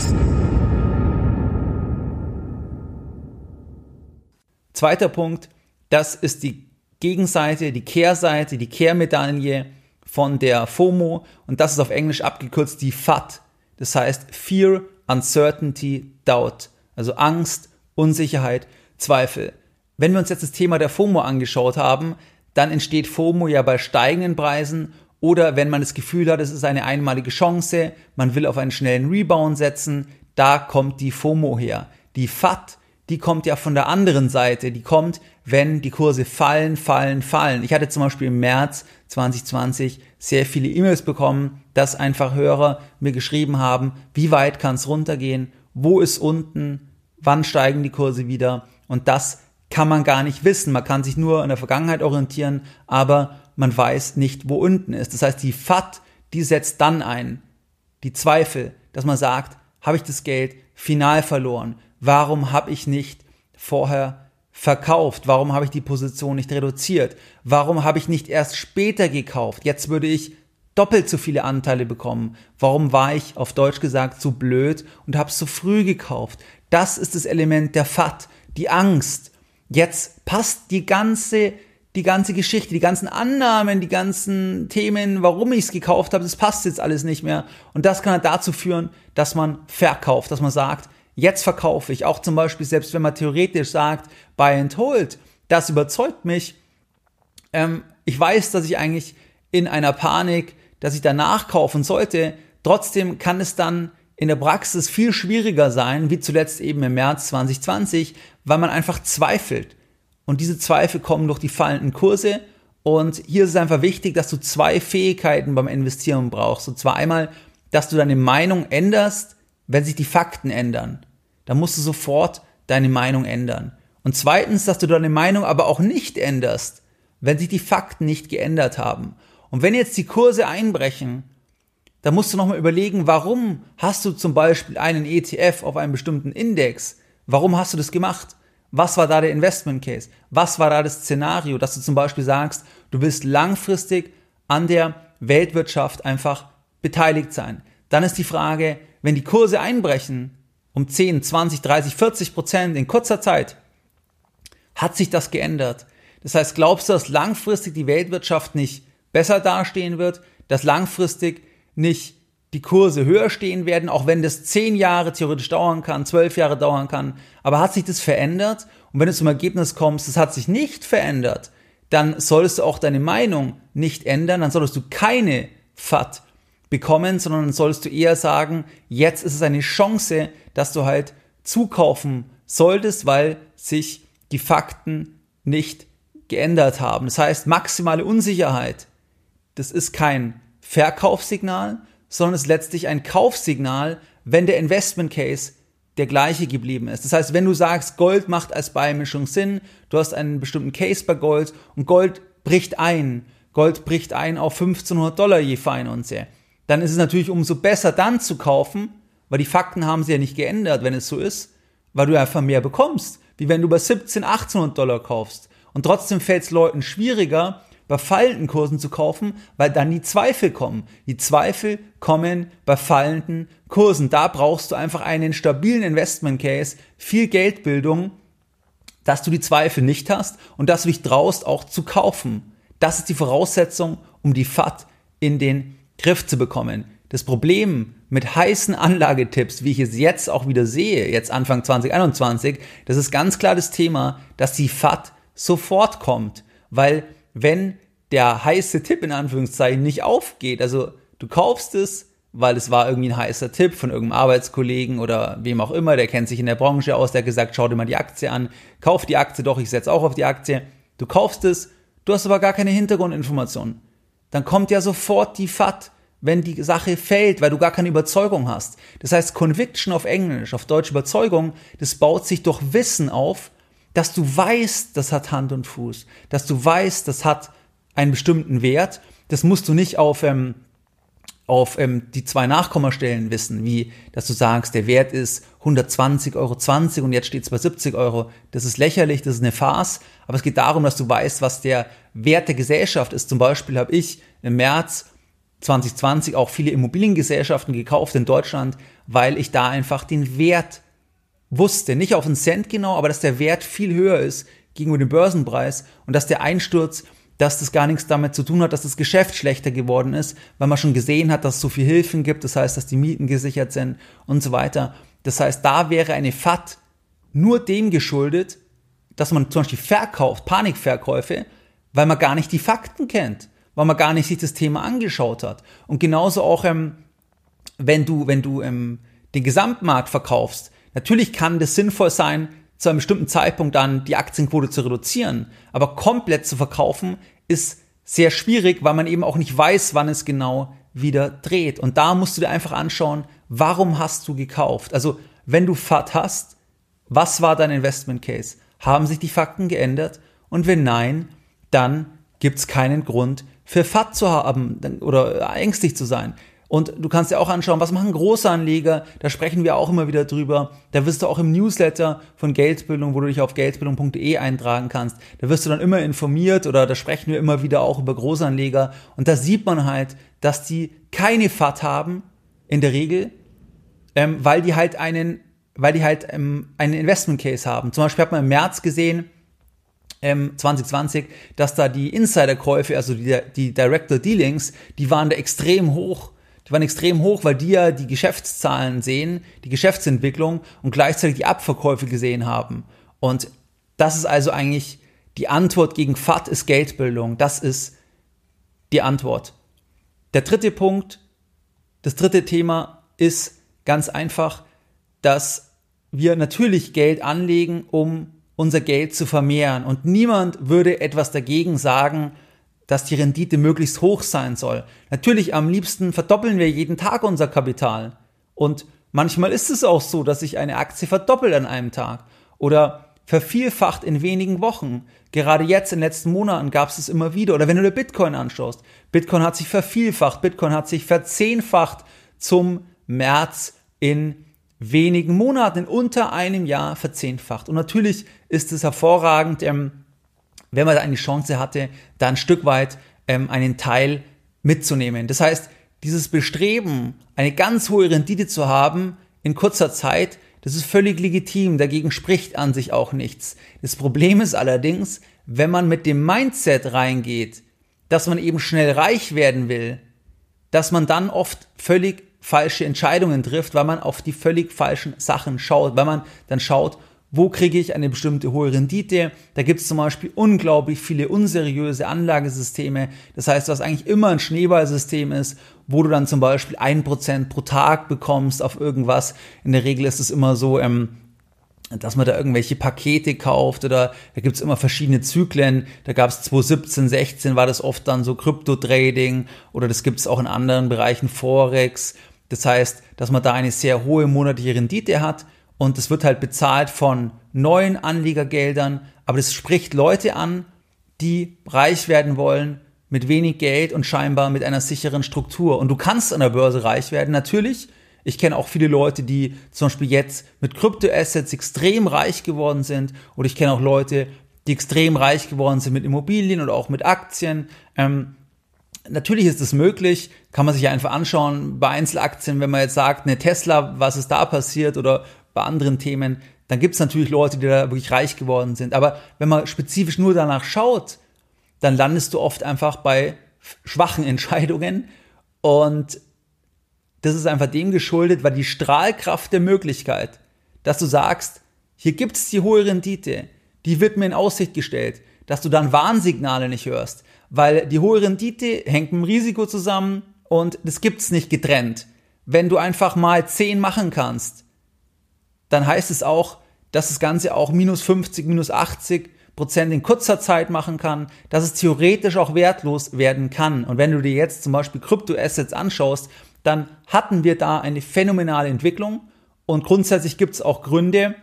Zweiter Punkt, das ist die Gegenseite, die Kehrseite, die Kehrmedaille von der FOMO und das ist auf Englisch abgekürzt die FAT. Das heißt Fear, Uncertainty, Doubt. Also Angst, Unsicherheit, Zweifel. Wenn wir uns jetzt das Thema der FOMO angeschaut haben, dann entsteht FOMO ja bei steigenden Preisen oder wenn man das Gefühl hat, es ist eine einmalige Chance, man will auf einen schnellen Rebound setzen, da kommt die FOMO her. Die FAT, die kommt ja von der anderen Seite, die kommt, wenn die Kurse fallen, fallen, fallen. Ich hatte zum Beispiel im März 2020 sehr viele E-Mails bekommen, dass einfach Hörer mir geschrieben haben, wie weit kann es runtergehen, wo ist unten, wann steigen die Kurse wieder und das kann man gar nicht wissen. Man kann sich nur in der Vergangenheit orientieren, aber man weiß nicht, wo unten ist. Das heißt, die FAT, die setzt dann ein, die Zweifel, dass man sagt, habe ich das Geld final verloren? Warum habe ich nicht vorher verkauft? Warum habe ich die Position nicht reduziert? Warum habe ich nicht erst später gekauft? Jetzt würde ich doppelt so viele Anteile bekommen. Warum war ich auf Deutsch gesagt zu blöd und habe zu früh gekauft? Das ist das Element der FAT, die Angst. Jetzt passt die ganze die ganze Geschichte, die ganzen Annahmen, die ganzen Themen, warum ich es gekauft habe, das passt jetzt alles nicht mehr. Und das kann dazu führen, dass man verkauft, dass man sagt, Jetzt verkaufe ich auch zum Beispiel, selbst wenn man theoretisch sagt, buy and hold, das überzeugt mich. Ähm, ich weiß, dass ich eigentlich in einer Panik, dass ich danach kaufen sollte. Trotzdem kann es dann in der Praxis viel schwieriger sein, wie zuletzt eben im März 2020, weil man einfach zweifelt. Und diese Zweifel kommen durch die fallenden Kurse. Und hier ist es einfach wichtig, dass du zwei Fähigkeiten beim Investieren brauchst. Und zwar einmal, dass du deine Meinung änderst, wenn sich die Fakten ändern, dann musst du sofort deine Meinung ändern. Und zweitens, dass du deine Meinung aber auch nicht änderst, wenn sich die Fakten nicht geändert haben. Und wenn jetzt die Kurse einbrechen, dann musst du nochmal überlegen, warum hast du zum Beispiel einen ETF auf einem bestimmten Index? Warum hast du das gemacht? Was war da der Investment Case? Was war da das Szenario, dass du zum Beispiel sagst, du willst langfristig an der Weltwirtschaft einfach beteiligt sein? Dann ist die Frage, wenn die Kurse einbrechen, um 10, 20, 30, 40 Prozent in kurzer Zeit, hat sich das geändert. Das heißt, glaubst du, dass langfristig die Weltwirtschaft nicht besser dastehen wird, dass langfristig nicht die Kurse höher stehen werden, auch wenn das zehn Jahre theoretisch dauern kann, zwölf Jahre dauern kann. Aber hat sich das verändert? Und wenn du zum Ergebnis kommst, es hat sich nicht verändert, dann solltest du auch deine Meinung nicht ändern, dann solltest du keine FAT bekommen, sondern dann solltest du eher sagen, jetzt ist es eine Chance, dass du halt zukaufen solltest, weil sich die Fakten nicht geändert haben. Das heißt, maximale Unsicherheit, das ist kein Verkaufssignal, sondern ist letztlich ein Kaufsignal, wenn der Investment Case der gleiche geblieben ist. Das heißt, wenn du sagst, Gold macht als Beimischung Sinn, du hast einen bestimmten Case bei Gold und Gold bricht ein, Gold bricht ein auf 1500 Dollar je Feinunze, dann ist es natürlich umso besser dann zu kaufen, weil die Fakten haben sich ja nicht geändert, wenn es so ist, weil du einfach mehr bekommst, wie wenn du bei 17, 1800 Dollar kaufst. Und trotzdem fällt es Leuten schwieriger, bei fallenden Kursen zu kaufen, weil dann die Zweifel kommen. Die Zweifel kommen bei fallenden Kursen. Da brauchst du einfach einen stabilen Investment Case, viel Geldbildung, dass du die Zweifel nicht hast und dass du dich traust, auch zu kaufen. Das ist die Voraussetzung, um die FAT in den Griff zu bekommen. Das Problem mit heißen Anlagetipps, wie ich es jetzt auch wieder sehe, jetzt Anfang 2021, das ist ganz klar das Thema, dass die FAT sofort kommt, weil wenn der heiße Tipp in Anführungszeichen nicht aufgeht. Also du kaufst es, weil es war irgendwie ein heißer Tipp von irgendeinem Arbeitskollegen oder wem auch immer, der kennt sich in der Branche aus, der hat gesagt, schau dir mal die Aktie an, kauf die Aktie doch, ich setze auch auf die Aktie. Du kaufst es, du hast aber gar keine Hintergrundinformationen. Dann kommt ja sofort die FAT, wenn die Sache fällt, weil du gar keine Überzeugung hast. Das heißt, Conviction auf Englisch, auf Deutsch Überzeugung, das baut sich durch Wissen auf, dass du weißt, das hat Hand und Fuß, dass du weißt, das hat einen bestimmten Wert. Das musst du nicht auf, ähm, auf ähm, die zwei Nachkommastellen wissen, wie dass du sagst, der Wert ist 120,20 Euro und jetzt steht es bei 70 Euro. Das ist lächerlich, das ist eine Farce, aber es geht darum, dass du weißt, was der Wert der Gesellschaft ist. Zum Beispiel habe ich im März 2020 auch viele Immobiliengesellschaften gekauft in Deutschland, weil ich da einfach den Wert wusste, nicht auf einen Cent genau, aber dass der Wert viel höher ist gegenüber dem Börsenpreis und dass der Einsturz, dass das gar nichts damit zu tun hat, dass das Geschäft schlechter geworden ist, weil man schon gesehen hat, dass es so viel Hilfen gibt, das heißt, dass die Mieten gesichert sind und so weiter. Das heißt, da wäre eine FAT nur dem geschuldet, dass man zum Beispiel verkauft, Panikverkäufe, weil man gar nicht die Fakten kennt, weil man gar nicht sich das Thema angeschaut hat. Und genauso auch, ähm, wenn du, wenn du ähm, den Gesamtmarkt verkaufst, Natürlich kann das sinnvoll sein, zu einem bestimmten Zeitpunkt dann die Aktienquote zu reduzieren, aber komplett zu verkaufen ist sehr schwierig, weil man eben auch nicht weiß, wann es genau wieder dreht. Und da musst du dir einfach anschauen, warum hast du gekauft? Also, wenn du FAT hast, was war dein Investment Case? Haben sich die Fakten geändert? Und wenn nein, dann gibt es keinen Grund für FAT zu haben oder ängstlich zu sein. Und du kannst dir auch anschauen, was machen große Anleger, da sprechen wir auch immer wieder drüber. Da wirst du auch im Newsletter von Geldbildung, wo du dich auf geldbildung.de eintragen kannst, da wirst du dann immer informiert oder da sprechen wir immer wieder auch über Großanleger. Und da sieht man halt, dass die keine FAT haben, in der Regel, ähm, weil die halt einen, weil die halt ähm, einen Investment Case haben. Zum Beispiel hat man im März gesehen, ähm, 2020, dass da die Insiderkäufe, also die, die Director Dealings, die waren da extrem hoch die waren extrem hoch, weil die ja die Geschäftszahlen sehen, die Geschäftsentwicklung und gleichzeitig die Abverkäufe gesehen haben. Und das ist also eigentlich die Antwort gegen FAT ist Geldbildung. Das ist die Antwort. Der dritte Punkt, das dritte Thema ist ganz einfach, dass wir natürlich Geld anlegen, um unser Geld zu vermehren. Und niemand würde etwas dagegen sagen, dass die Rendite möglichst hoch sein soll. Natürlich am liebsten verdoppeln wir jeden Tag unser Kapital. Und manchmal ist es auch so, dass sich eine Aktie verdoppelt an einem Tag oder vervielfacht in wenigen Wochen. Gerade jetzt in den letzten Monaten gab es es immer wieder. Oder wenn du dir Bitcoin anschaust. Bitcoin hat sich vervielfacht, Bitcoin hat sich verzehnfacht zum März in wenigen Monaten, in unter einem Jahr verzehnfacht. Und natürlich ist es hervorragend, ähm, wenn man da eine Chance hatte, da ein Stück weit ähm, einen Teil mitzunehmen. Das heißt, dieses Bestreben, eine ganz hohe Rendite zu haben in kurzer Zeit, Das ist völlig legitim, dagegen spricht an sich auch nichts. Das Problem ist allerdings, wenn man mit dem Mindset reingeht, dass man eben schnell reich werden will, dass man dann oft völlig falsche Entscheidungen trifft, weil man auf die völlig falschen Sachen schaut, weil man dann schaut, wo kriege ich eine bestimmte hohe Rendite. Da gibt es zum Beispiel unglaublich viele unseriöse Anlagesysteme. Das heißt, was eigentlich immer ein Schneeballsystem ist, wo du dann zum Beispiel ein Prozent pro Tag bekommst auf irgendwas. In der Regel ist es immer so, ähm, dass man da irgendwelche Pakete kauft oder da gibt's immer verschiedene Zyklen. Da gab's 2017, 16 war das oft dann so Krypto-Trading oder das gibt's auch in anderen Bereichen Forex. Das heißt, dass man da eine sehr hohe monatliche Rendite hat und es wird halt bezahlt von neuen Anlegergeldern, aber das spricht Leute an, die reich werden wollen mit wenig Geld und scheinbar mit einer sicheren Struktur. Und du kannst an der Börse reich werden, natürlich. Ich kenne auch viele Leute, die zum Beispiel jetzt mit Kryptoassets extrem reich geworden sind. Oder ich kenne auch Leute, die extrem reich geworden sind mit Immobilien oder auch mit Aktien. Ähm, natürlich ist es möglich, kann man sich einfach anschauen bei Einzelaktien, wenn man jetzt sagt, eine Tesla, was ist da passiert oder bei anderen Themen, dann gibt es natürlich Leute, die da wirklich reich geworden sind. Aber wenn man spezifisch nur danach schaut, dann landest du oft einfach bei schwachen (laughs) Entscheidungen und das ist einfach dem geschuldet, weil die Strahlkraft der Möglichkeit, dass du sagst, hier gibt es die hohe Rendite, die wird mir in Aussicht gestellt, dass du dann Warnsignale nicht hörst, weil die hohe Rendite hängt mit dem Risiko zusammen und das gibt's nicht getrennt. Wenn du einfach mal 10 machen kannst, dann heißt es auch, dass das Ganze auch minus 50, minus 80 Prozent in kurzer Zeit machen kann, dass es theoretisch auch wertlos werden kann. Und wenn du dir jetzt zum Beispiel Kryptoassets anschaust, dann hatten wir da eine phänomenale Entwicklung und grundsätzlich gibt es auch Gründe,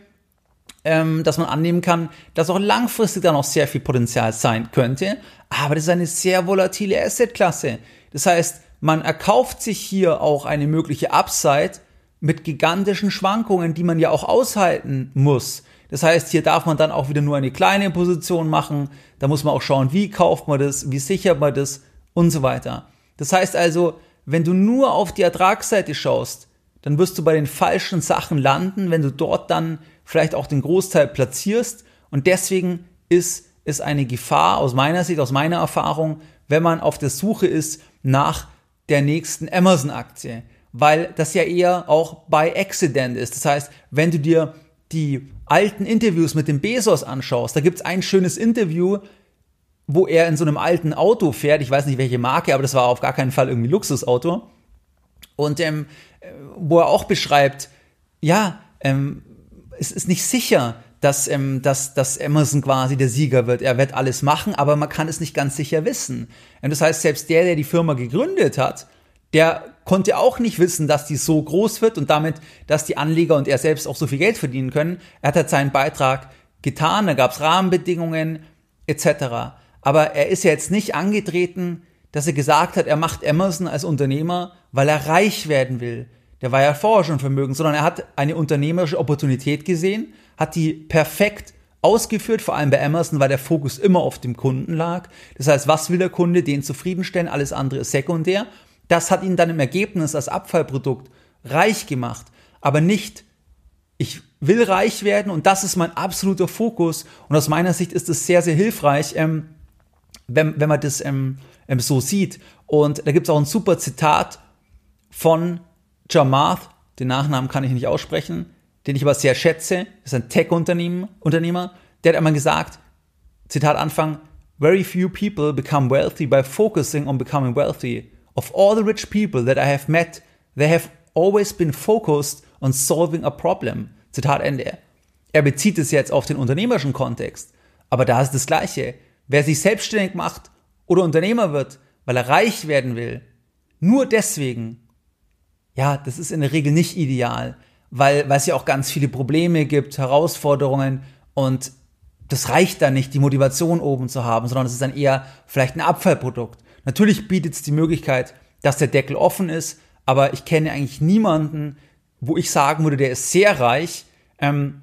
ähm, dass man annehmen kann, dass auch langfristig da noch sehr viel Potenzial sein könnte. Aber das ist eine sehr volatile Assetklasse. Das heißt, man erkauft sich hier auch eine mögliche Upside, mit gigantischen Schwankungen, die man ja auch aushalten muss. Das heißt, hier darf man dann auch wieder nur eine kleine Position machen. Da muss man auch schauen, wie kauft man das, wie sichert man das und so weiter. Das heißt also, wenn du nur auf die Ertragsseite schaust, dann wirst du bei den falschen Sachen landen, wenn du dort dann vielleicht auch den Großteil platzierst. Und deswegen ist es eine Gefahr aus meiner Sicht, aus meiner Erfahrung, wenn man auf der Suche ist nach der nächsten Amazon-Aktie weil das ja eher auch by accident ist. Das heißt, wenn du dir die alten Interviews mit dem Bezos anschaust, da gibt's ein schönes Interview, wo er in so einem alten Auto fährt, ich weiß nicht welche Marke, aber das war auf gar keinen Fall irgendwie Luxusauto. Und ähm, wo er auch beschreibt, ja, ähm, es ist nicht sicher, dass, ähm, dass, dass Amazon quasi der Sieger wird. Er wird alles machen, aber man kann es nicht ganz sicher wissen. Und das heißt, selbst der, der die Firma gegründet hat, der konnte auch nicht wissen, dass die so groß wird und damit, dass die Anleger und er selbst auch so viel Geld verdienen können. Er hat halt seinen Beitrag getan, da gab es Rahmenbedingungen etc. Aber er ist ja jetzt nicht angetreten, dass er gesagt hat, er macht Amazon als Unternehmer, weil er reich werden will. Der war ja vorher schon vermögend, sondern er hat eine unternehmerische Opportunität gesehen, hat die perfekt ausgeführt, vor allem bei Amazon, weil der Fokus immer auf dem Kunden lag. Das heißt, was will der Kunde, den zufriedenstellen, alles andere ist sekundär. Das hat ihn dann im Ergebnis als Abfallprodukt reich gemacht, aber nicht, ich will reich werden und das ist mein absoluter Fokus. Und aus meiner Sicht ist es sehr, sehr hilfreich, ähm, wenn, wenn man das ähm, ähm, so sieht. Und da gibt es auch ein super Zitat von Jamath, den Nachnamen kann ich nicht aussprechen, den ich aber sehr schätze, ist ein Tech-Unternehmer, der hat einmal gesagt, Zitat Anfang, Very few people become wealthy by focusing on becoming wealthy. Of all the rich people that I have met, they have always been focused on solving a problem. Zitat Ende. Er bezieht es jetzt auf den unternehmerischen Kontext. Aber da ist das Gleiche. Wer sich selbstständig macht oder Unternehmer wird, weil er reich werden will, nur deswegen, ja, das ist in der Regel nicht ideal, weil, weil es ja auch ganz viele Probleme gibt, Herausforderungen und das reicht dann nicht, die Motivation oben zu haben, sondern es ist dann eher vielleicht ein Abfallprodukt. Natürlich bietet es die Möglichkeit, dass der Deckel offen ist, aber ich kenne eigentlich niemanden, wo ich sagen würde, der ist sehr reich, ähm,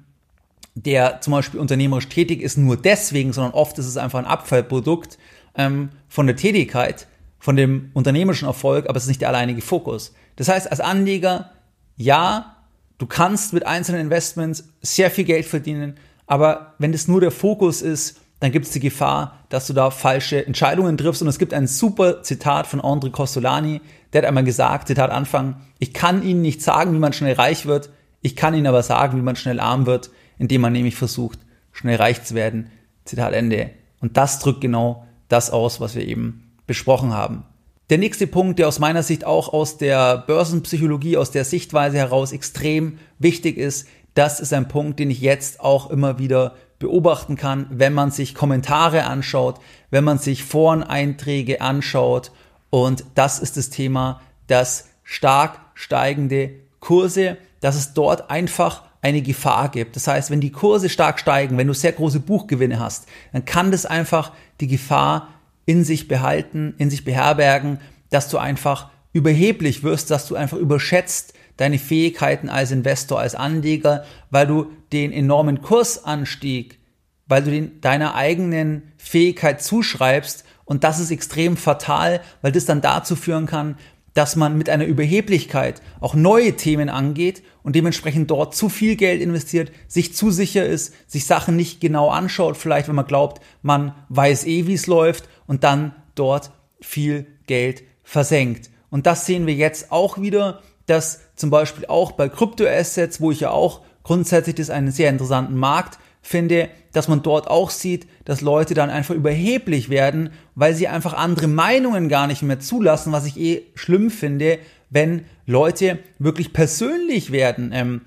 der zum Beispiel unternehmerisch tätig ist, nur deswegen, sondern oft ist es einfach ein Abfallprodukt ähm, von der Tätigkeit, von dem unternehmerischen Erfolg, aber es ist nicht der alleinige Fokus. Das heißt, als Anleger, ja, Du kannst mit einzelnen Investments sehr viel Geld verdienen, aber wenn das nur der Fokus ist, dann gibt es die Gefahr, dass du da falsche Entscheidungen triffst. Und es gibt ein super Zitat von André Costolani, der hat einmal gesagt, Zitat Anfang, ich kann Ihnen nicht sagen, wie man schnell reich wird, ich kann Ihnen aber sagen, wie man schnell arm wird, indem man nämlich versucht, schnell reich zu werden. Zitat Ende. Und das drückt genau das aus, was wir eben besprochen haben. Der nächste Punkt, der aus meiner Sicht auch aus der Börsenpsychologie, aus der Sichtweise heraus extrem wichtig ist, das ist ein Punkt, den ich jetzt auch immer wieder beobachten kann, wenn man sich Kommentare anschaut, wenn man sich Foreneinträge anschaut. Und das ist das Thema, dass stark steigende Kurse, dass es dort einfach eine Gefahr gibt. Das heißt, wenn die Kurse stark steigen, wenn du sehr große Buchgewinne hast, dann kann das einfach die Gefahr in sich behalten, in sich beherbergen, dass du einfach überheblich wirst, dass du einfach überschätzt deine Fähigkeiten als Investor, als Anleger, weil du den enormen Kursanstieg, weil du den, deiner eigenen Fähigkeit zuschreibst. Und das ist extrem fatal, weil das dann dazu führen kann, dass man mit einer Überheblichkeit auch neue Themen angeht und dementsprechend dort zu viel Geld investiert, sich zu sicher ist, sich Sachen nicht genau anschaut, vielleicht wenn man glaubt, man weiß eh, wie es läuft und dann dort viel Geld versenkt. Und das sehen wir jetzt auch wieder, dass zum Beispiel auch bei Kryptoassets, wo ich ja auch grundsätzlich das einen sehr interessanten Markt finde, dass man dort auch sieht, dass Leute dann einfach überheblich werden, weil sie einfach andere Meinungen gar nicht mehr zulassen, was ich eh schlimm finde, wenn Leute wirklich persönlich werden. Ähm,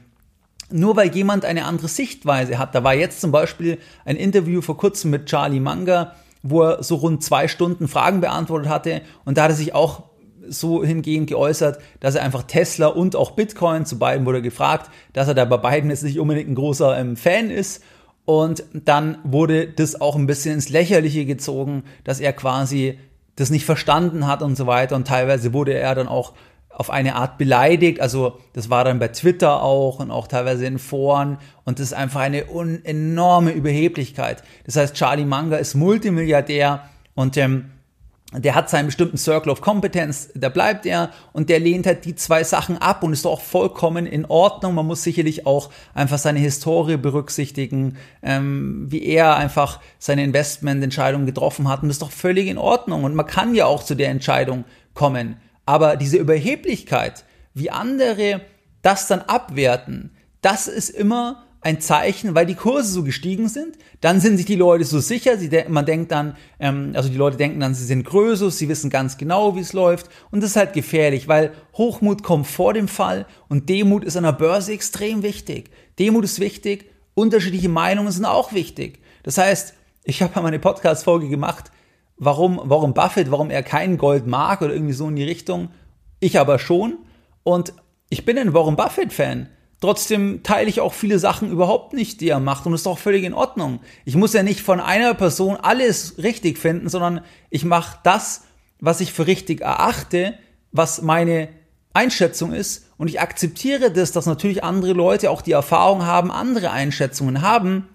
nur weil jemand eine andere Sichtweise hat. Da war jetzt zum Beispiel ein Interview vor kurzem mit Charlie Munger, wo er so rund zwei Stunden Fragen beantwortet hatte und da hat er sich auch so hingehend geäußert, dass er einfach Tesla und auch Bitcoin, zu beiden wurde gefragt, dass er da bei beiden jetzt nicht unbedingt ein großer ähm, Fan ist. Und dann wurde das auch ein bisschen ins Lächerliche gezogen, dass er quasi das nicht verstanden hat und so weiter. Und teilweise wurde er dann auch auf eine Art beleidigt. Also das war dann bei Twitter auch und auch teilweise in Foren. Und das ist einfach eine enorme Überheblichkeit. Das heißt, Charlie Munger ist Multimilliardär und ähm, der hat seinen bestimmten Circle of Competence, da bleibt er und der lehnt halt die zwei Sachen ab und ist auch vollkommen in Ordnung. Man muss sicherlich auch einfach seine Historie berücksichtigen, ähm, wie er einfach seine Investmententscheidung getroffen hat und das ist doch völlig in Ordnung und man kann ja auch zu der Entscheidung kommen. Aber diese Überheblichkeit, wie andere das dann abwerten, das ist immer ein Zeichen, weil die Kurse so gestiegen sind. Dann sind sich die Leute so sicher, sie de man denkt dann, ähm, also die Leute denken dann, sie sind Größus, sie wissen ganz genau, wie es läuft. Und das ist halt gefährlich, weil Hochmut kommt vor dem Fall und Demut ist an der Börse extrem wichtig. Demut ist wichtig, unterschiedliche Meinungen sind auch wichtig. Das heißt, ich habe mal eine Podcast-Folge gemacht, warum, warum Buffett, warum er kein Gold mag oder irgendwie so in die Richtung. Ich aber schon. Und ich bin ein Warren Buffett-Fan. Trotzdem teile ich auch viele Sachen überhaupt nicht, die er macht und das ist auch völlig in Ordnung. Ich muss ja nicht von einer Person alles richtig finden, sondern ich mache das, was ich für richtig erachte, was meine Einschätzung ist und ich akzeptiere das, dass natürlich andere Leute auch die Erfahrung haben, andere Einschätzungen haben.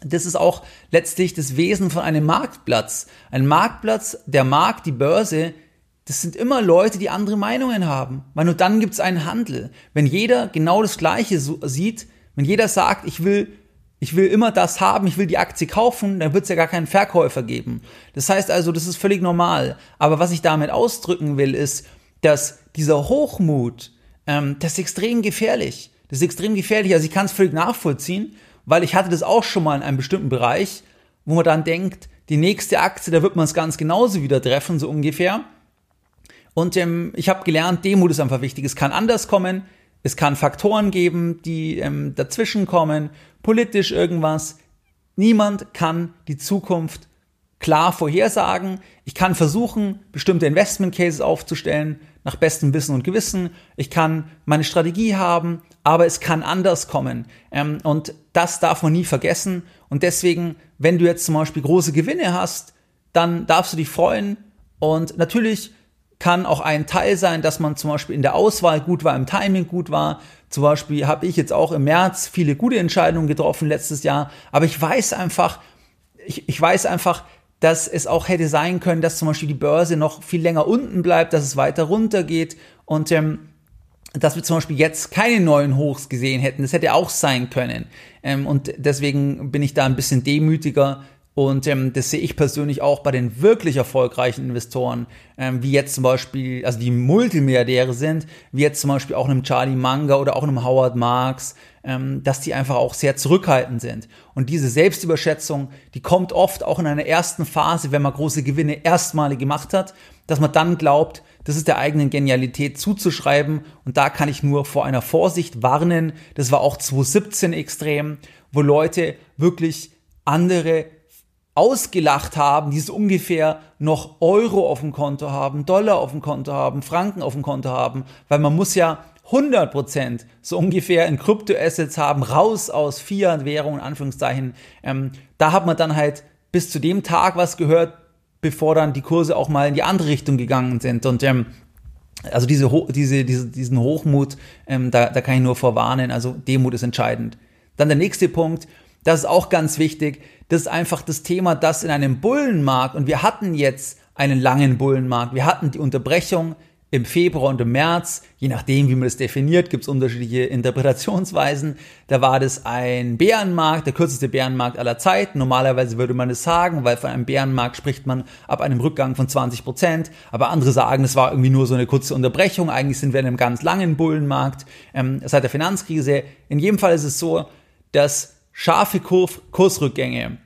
Das ist auch letztlich das Wesen von einem Marktplatz. Ein Marktplatz, der Markt, die Börse das sind immer Leute, die andere Meinungen haben. Weil nur dann gibt es einen Handel. Wenn jeder genau das Gleiche so sieht, wenn jeder sagt, ich will, ich will immer das haben, ich will die Aktie kaufen, dann wird es ja gar keinen Verkäufer geben. Das heißt also, das ist völlig normal. Aber was ich damit ausdrücken will, ist, dass dieser Hochmut, ähm, das ist extrem gefährlich. Das ist extrem gefährlich. Also ich kann es völlig nachvollziehen, weil ich hatte das auch schon mal in einem bestimmten Bereich, wo man dann denkt, die nächste Aktie, da wird man es ganz genauso wieder treffen, so ungefähr. Und ähm, ich habe gelernt, Demut ist einfach wichtig. Es kann anders kommen. Es kann Faktoren geben, die ähm, dazwischen kommen, politisch irgendwas. Niemand kann die Zukunft klar vorhersagen. Ich kann versuchen, bestimmte Investment Cases aufzustellen, nach bestem Wissen und Gewissen. Ich kann meine Strategie haben, aber es kann anders kommen. Ähm, und das darf man nie vergessen. Und deswegen, wenn du jetzt zum Beispiel große Gewinne hast, dann darfst du dich freuen. Und natürlich kann auch ein Teil sein, dass man zum Beispiel in der Auswahl gut war, im Timing gut war. Zum Beispiel habe ich jetzt auch im März viele gute Entscheidungen getroffen letztes Jahr, aber ich weiß einfach, ich, ich weiß einfach, dass es auch hätte sein können, dass zum Beispiel die Börse noch viel länger unten bleibt, dass es weiter runter geht und ähm, dass wir zum Beispiel jetzt keine neuen Hochs gesehen hätten. Das hätte auch sein können. Ähm, und deswegen bin ich da ein bisschen demütiger. Und ähm, das sehe ich persönlich auch bei den wirklich erfolgreichen Investoren, ähm, wie jetzt zum Beispiel, also die Multimilliardäre sind, wie jetzt zum Beispiel auch einem Charlie Munger oder auch einem Howard Marks, ähm, dass die einfach auch sehr zurückhaltend sind. Und diese Selbstüberschätzung, die kommt oft auch in einer ersten Phase, wenn man große Gewinne erstmalig gemacht hat, dass man dann glaubt, das ist der eigenen Genialität zuzuschreiben. Und da kann ich nur vor einer Vorsicht warnen. Das war auch 2017 extrem, wo Leute wirklich andere ausgelacht haben, die so ungefähr noch Euro auf dem Konto haben, Dollar auf dem Konto haben, Franken auf dem Konto haben, weil man muss ja 100% so ungefähr in Kryptoassets haben, raus aus Fiat-Währungen, Anführungszeichen. Ähm, da hat man dann halt bis zu dem Tag was gehört, bevor dann die Kurse auch mal in die andere Richtung gegangen sind. Und ähm, also diese, diese, diese, diesen Hochmut, ähm, da, da kann ich nur vorwarnen. Also Demut ist entscheidend. Dann der nächste Punkt, das ist auch ganz wichtig. Das ist einfach das Thema, dass in einem Bullenmarkt, und wir hatten jetzt einen langen Bullenmarkt, wir hatten die Unterbrechung im Februar und im März, je nachdem, wie man das definiert, gibt es unterschiedliche Interpretationsweisen. Da war das ein Bärenmarkt, der kürzeste Bärenmarkt aller Zeiten. Normalerweise würde man es sagen, weil von einem Bärenmarkt spricht man ab einem Rückgang von 20 Prozent. Aber andere sagen, es war irgendwie nur so eine kurze Unterbrechung. Eigentlich sind wir in einem ganz langen Bullenmarkt ähm, seit der Finanzkrise. In jedem Fall ist es so, dass scharfe Kur Kursrückgänge,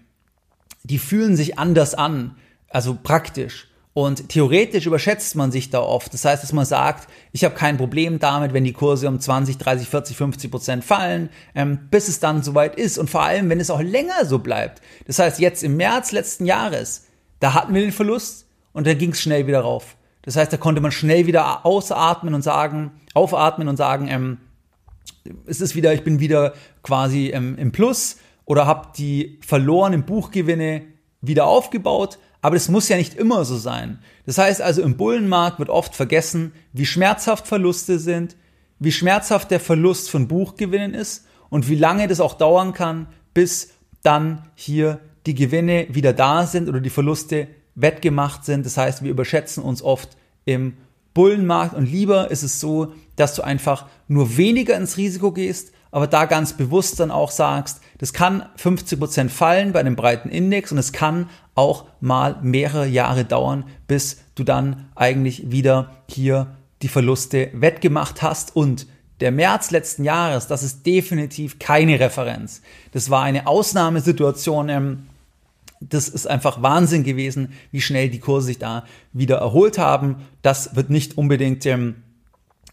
die fühlen sich anders an, also praktisch. Und theoretisch überschätzt man sich da oft. Das heißt, dass man sagt, ich habe kein Problem damit, wenn die Kurse um 20, 30, 40, 50 Prozent fallen, ähm, bis es dann soweit ist. Und vor allem, wenn es auch länger so bleibt. Das heißt, jetzt im März letzten Jahres, da hatten wir den Verlust und dann ging es schnell wieder rauf. Das heißt, da konnte man schnell wieder ausatmen und sagen, aufatmen und sagen, ähm, es wieder, ich bin wieder quasi ähm, im Plus oder habe die verlorenen Buchgewinne wieder aufgebaut aber das muss ja nicht immer so sein. Das heißt also, im Bullenmarkt wird oft vergessen, wie schmerzhaft Verluste sind, wie schmerzhaft der Verlust von Buchgewinnen ist und wie lange das auch dauern kann, bis dann hier die Gewinne wieder da sind oder die Verluste wettgemacht sind. Das heißt, wir überschätzen uns oft im Bullenmarkt und lieber ist es so, dass du einfach nur weniger ins Risiko gehst, aber da ganz bewusst dann auch sagst, das kann 50 Prozent fallen bei einem breiten Index und es kann auch mal mehrere Jahre dauern, bis du dann eigentlich wieder hier die Verluste wettgemacht hast und der März letzten Jahres, das ist definitiv keine Referenz. Das war eine Ausnahmesituation. Das ist einfach Wahnsinn gewesen, wie schnell die Kurse sich da wieder erholt haben. Das wird nicht unbedingt ähm,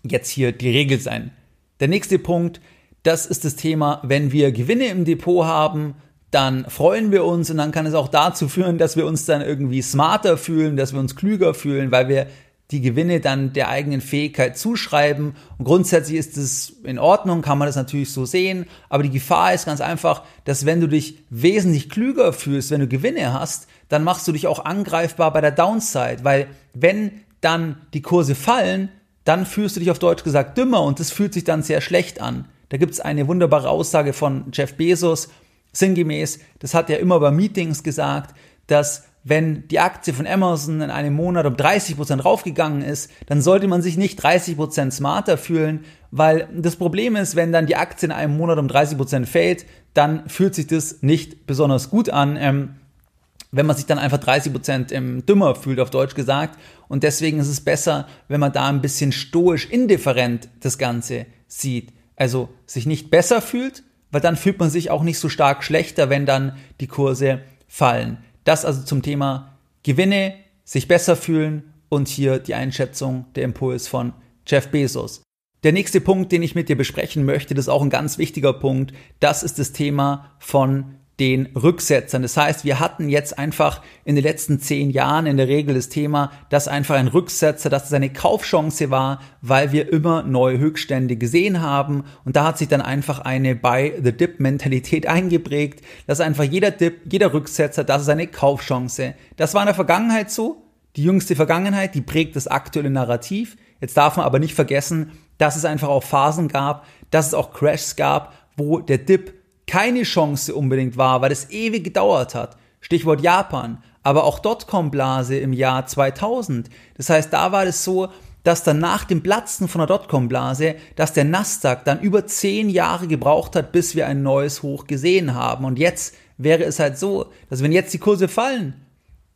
jetzt hier die Regel sein. Der nächste Punkt, das ist das Thema, wenn wir Gewinne im Depot haben, dann freuen wir uns und dann kann es auch dazu führen, dass wir uns dann irgendwie smarter fühlen, dass wir uns klüger fühlen, weil wir die Gewinne dann der eigenen Fähigkeit zuschreiben. Und grundsätzlich ist es in Ordnung, kann man das natürlich so sehen. Aber die Gefahr ist ganz einfach, dass wenn du dich wesentlich klüger fühlst, wenn du Gewinne hast, dann machst du dich auch angreifbar bei der Downside. Weil wenn dann die Kurse fallen, dann fühlst du dich auf Deutsch gesagt dümmer und das fühlt sich dann sehr schlecht an. Da gibt es eine wunderbare Aussage von Jeff Bezos, sinngemäß, das hat er immer bei Meetings gesagt, dass wenn die Aktie von Amazon in einem Monat um 30% raufgegangen ist, dann sollte man sich nicht 30% smarter fühlen, weil das Problem ist, wenn dann die Aktie in einem Monat um 30% fällt, dann fühlt sich das nicht besonders gut an. Ähm, wenn man sich dann einfach 30 Prozent ähm, dümmer fühlt, auf Deutsch gesagt. Und deswegen ist es besser, wenn man da ein bisschen stoisch indifferent das Ganze sieht also sich nicht besser fühlt, weil dann fühlt man sich auch nicht so stark schlechter, wenn dann die Kurse fallen. Das also zum Thema Gewinne, sich besser fühlen und hier die Einschätzung, der Impuls von Jeff Bezos. Der nächste Punkt, den ich mit dir besprechen möchte, das ist auch ein ganz wichtiger Punkt, das ist das Thema von den Rücksetzern. Das heißt, wir hatten jetzt einfach in den letzten zehn Jahren in der Regel das Thema, dass einfach ein Rücksetzer, dass es eine Kaufchance war, weil wir immer neue Höchststände gesehen haben. Und da hat sich dann einfach eine Buy the Dip Mentalität eingeprägt, dass einfach jeder Dip, jeder Rücksetzer, das ist eine Kaufchance. Das war in der Vergangenheit so. Die jüngste Vergangenheit, die prägt das aktuelle Narrativ. Jetzt darf man aber nicht vergessen, dass es einfach auch Phasen gab, dass es auch Crashs gab, wo der Dip keine Chance unbedingt war, weil es ewig gedauert hat. Stichwort Japan, aber auch Dotcom-Blase im Jahr 2000. Das heißt, da war es so, dass dann nach dem Platzen von der Dotcom-Blase, dass der Nasdaq dann über zehn Jahre gebraucht hat, bis wir ein neues Hoch gesehen haben. Und jetzt wäre es halt so, dass wenn jetzt die Kurse fallen,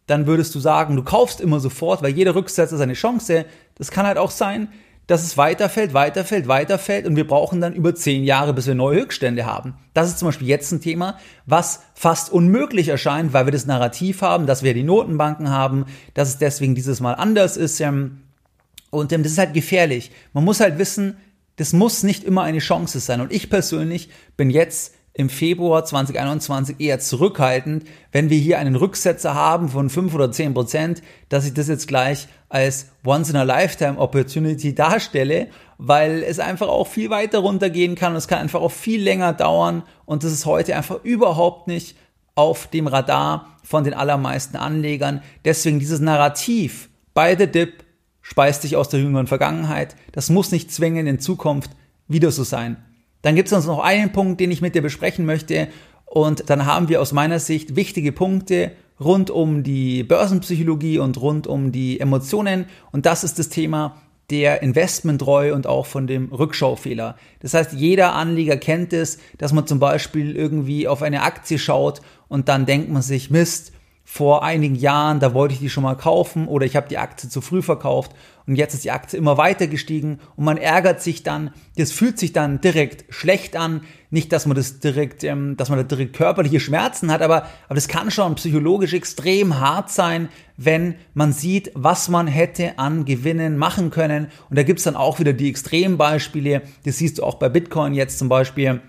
dann würdest du sagen, du kaufst immer sofort, weil jeder Rücksetzer seine Chance. Das kann halt auch sein, dass es weiterfällt, weiterfällt, weiterfällt und wir brauchen dann über zehn Jahre, bis wir neue Höchststände haben. Das ist zum Beispiel jetzt ein Thema, was fast unmöglich erscheint, weil wir das Narrativ haben, dass wir die Notenbanken haben, dass es deswegen dieses Mal anders ist. Und ähm, das ist halt gefährlich. Man muss halt wissen, das muss nicht immer eine Chance sein. Und ich persönlich bin jetzt im Februar 2021 eher zurückhaltend, wenn wir hier einen Rücksetzer haben von 5 oder 10 Prozent, dass ich das jetzt gleich als Once-in-a-Lifetime-Opportunity darstelle, weil es einfach auch viel weiter runtergehen kann und es kann einfach auch viel länger dauern und das ist heute einfach überhaupt nicht auf dem Radar von den allermeisten Anlegern. Deswegen dieses Narrativ bei The Dip speist sich aus der jüngeren Vergangenheit. Das muss nicht zwingend in Zukunft wieder so sein. Dann gibt es uns noch einen Punkt, den ich mit dir besprechen möchte. Und dann haben wir aus meiner Sicht wichtige Punkte rund um die Börsenpsychologie und rund um die Emotionen. Und das ist das Thema der Investmentreue und auch von dem Rückschaufehler. Das heißt, jeder Anleger kennt es, dass man zum Beispiel irgendwie auf eine Aktie schaut und dann denkt man sich, Mist, vor einigen Jahren, da wollte ich die schon mal kaufen oder ich habe die Aktie zu früh verkauft und jetzt ist die Aktie immer weiter gestiegen und man ärgert sich dann, das fühlt sich dann direkt schlecht an, nicht, dass man das direkt, ähm, dass man da direkt körperliche Schmerzen hat, aber, aber das kann schon psychologisch extrem hart sein, wenn man sieht, was man hätte an Gewinnen machen können. Und da gibt's dann auch wieder die Extrembeispiele, das siehst du auch bei Bitcoin jetzt zum Beispiel,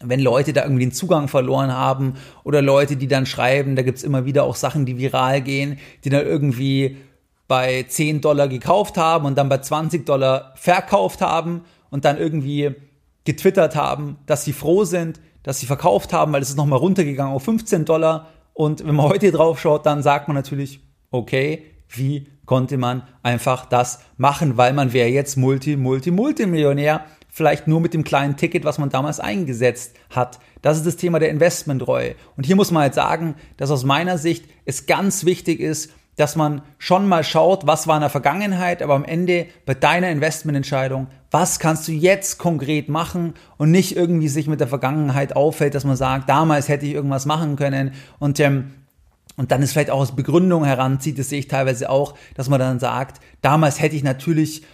wenn Leute da irgendwie den Zugang verloren haben oder Leute, die dann schreiben, da gibt's immer wieder auch Sachen, die viral gehen, die dann irgendwie bei 10 Dollar gekauft haben und dann bei 20 Dollar verkauft haben und dann irgendwie getwittert haben, dass sie froh sind, dass sie verkauft haben, weil es ist nochmal runtergegangen auf 15 Dollar. Und wenn man heute drauf schaut, dann sagt man natürlich, okay, wie konnte man einfach das machen, weil man wäre jetzt Multi, Multi, Multimillionär vielleicht nur mit dem kleinen Ticket, was man damals eingesetzt hat. Das ist das Thema der Investmentreue. Und hier muss man halt sagen, dass aus meiner Sicht es ganz wichtig ist, dass man schon mal schaut, was war in der Vergangenheit, aber am Ende bei deiner Investmententscheidung, was kannst du jetzt konkret machen und nicht irgendwie sich mit der Vergangenheit auffällt, dass man sagt, damals hätte ich irgendwas machen können und ähm, und dann ist vielleicht auch aus Begründung heranzieht, das sehe ich teilweise auch, dass man dann sagt, damals hätte ich natürlich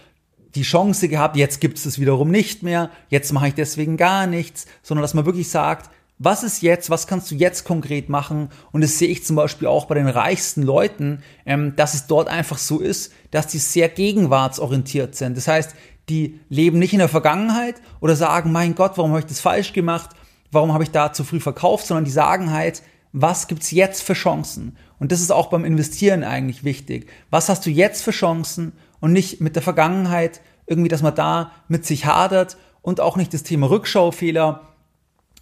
die Chance gehabt, jetzt gibt es es wiederum nicht mehr, jetzt mache ich deswegen gar nichts, sondern dass man wirklich sagt, was ist jetzt, was kannst du jetzt konkret machen? Und das sehe ich zum Beispiel auch bei den reichsten Leuten, ähm, dass es dort einfach so ist, dass die sehr gegenwartsorientiert sind. Das heißt, die leben nicht in der Vergangenheit oder sagen, mein Gott, warum habe ich das falsch gemacht? Warum habe ich da zu früh verkauft? Sondern die sagen halt, was gibt's jetzt für Chancen? Und das ist auch beim Investieren eigentlich wichtig. Was hast du jetzt für Chancen und nicht mit der Vergangenheit irgendwie, dass man da mit sich hadert und auch nicht das Thema Rückschaufehler,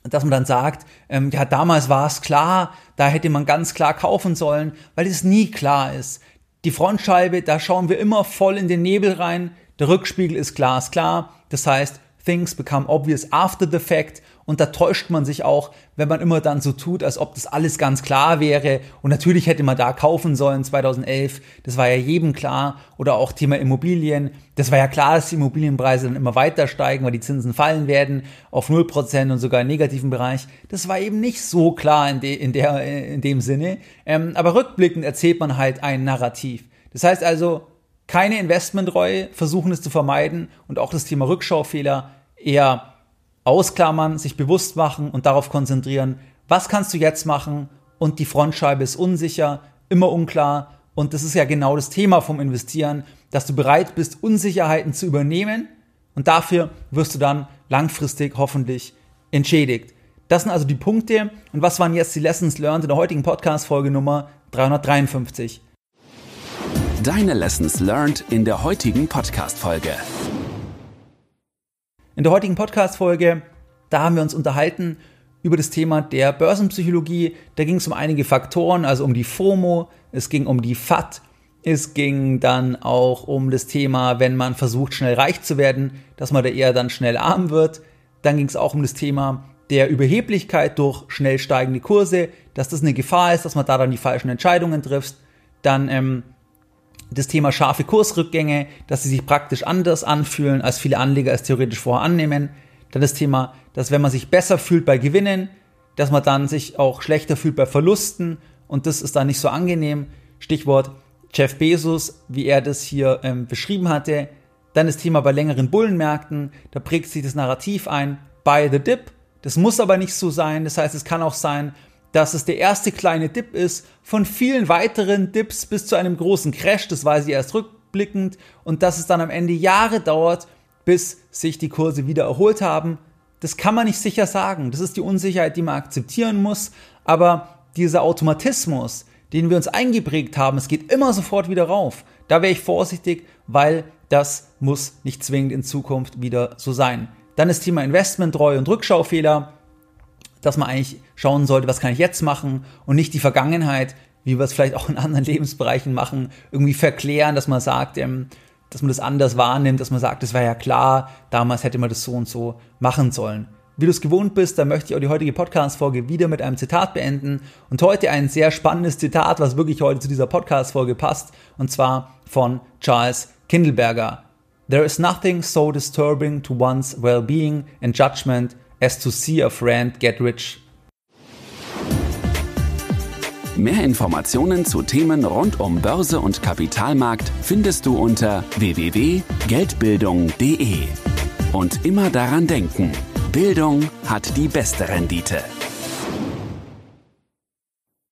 dass man dann sagt, ähm, ja, damals war es klar, da hätte man ganz klar kaufen sollen, weil es nie klar ist. Die Frontscheibe, da schauen wir immer voll in den Nebel rein, der Rückspiegel ist glasklar, das heißt, things become obvious after the fact und da täuscht man sich auch, wenn man immer dann so tut, als ob das alles ganz klar wäre. Und natürlich hätte man da kaufen sollen 2011. Das war ja jedem klar. Oder auch Thema Immobilien. Das war ja klar, dass die Immobilienpreise dann immer weiter steigen, weil die Zinsen fallen werden auf 0% und sogar im negativen Bereich. Das war eben nicht so klar in, de, in, der, in dem Sinne. Ähm, aber rückblickend erzählt man halt ein Narrativ. Das heißt also, keine Investmentreue, versuchen es zu vermeiden und auch das Thema Rückschaufehler eher ausklammern, sich bewusst machen und darauf konzentrieren, was kannst du jetzt machen und die Frontscheibe ist unsicher, immer unklar und das ist ja genau das Thema vom Investieren, dass du bereit bist, Unsicherheiten zu übernehmen und dafür wirst du dann langfristig hoffentlich entschädigt. Das sind also die Punkte und was waren jetzt die Lessons learned in der heutigen Podcast-Folge Nummer 353? Deine Lessons learned in der heutigen Podcast-Folge. In der heutigen Podcast-Folge, da haben wir uns unterhalten über das Thema der Börsenpsychologie. Da ging es um einige Faktoren, also um die FOMO, es ging um die FAT, es ging dann auch um das Thema, wenn man versucht, schnell reich zu werden, dass man da eher dann schnell arm wird. Dann ging es auch um das Thema der Überheblichkeit durch schnell steigende Kurse, dass das eine Gefahr ist, dass man da dann die falschen Entscheidungen trifft. Dann ähm, das Thema scharfe Kursrückgänge, dass sie sich praktisch anders anfühlen, als viele Anleger es theoretisch vorher annehmen. Dann das Thema, dass wenn man sich besser fühlt bei Gewinnen, dass man dann sich auch schlechter fühlt bei Verlusten und das ist dann nicht so angenehm. Stichwort Jeff Bezos, wie er das hier ähm, beschrieben hatte. Dann das Thema bei längeren Bullenmärkten, da prägt sich das Narrativ ein, buy the dip. Das muss aber nicht so sein. Das heißt, es kann auch sein, dass es der erste kleine Dip ist von vielen weiteren Dips bis zu einem großen Crash. Das weiß ich erst rückblickend. Und dass es dann am Ende Jahre dauert, bis sich die Kurse wieder erholt haben. Das kann man nicht sicher sagen. Das ist die Unsicherheit, die man akzeptieren muss. Aber dieser Automatismus, den wir uns eingeprägt haben, es geht immer sofort wieder rauf. Da wäre ich vorsichtig, weil das muss nicht zwingend in Zukunft wieder so sein. Dann das Thema Investmenttreue und Rückschaufehler, dass man eigentlich schauen sollte, was kann ich jetzt machen und nicht die Vergangenheit, wie wir es vielleicht auch in anderen (laughs) Lebensbereichen machen, irgendwie verklären, dass man sagt, ähm, dass man das anders wahrnimmt, dass man sagt, das war ja klar, damals hätte man das so und so machen sollen. Wie du es gewohnt bist, da möchte ich auch die heutige Podcast-Folge wieder mit einem Zitat beenden. Und heute ein sehr spannendes Zitat, was wirklich heute zu dieser Podcast-Folge passt. Und zwar von Charles Kindleberger. There is nothing so disturbing to one's well-being and judgment as to see a friend get rich. Mehr Informationen zu Themen rund um Börse und Kapitalmarkt findest du unter www.geldbildung.de. Und immer daran denken, Bildung hat die beste Rendite.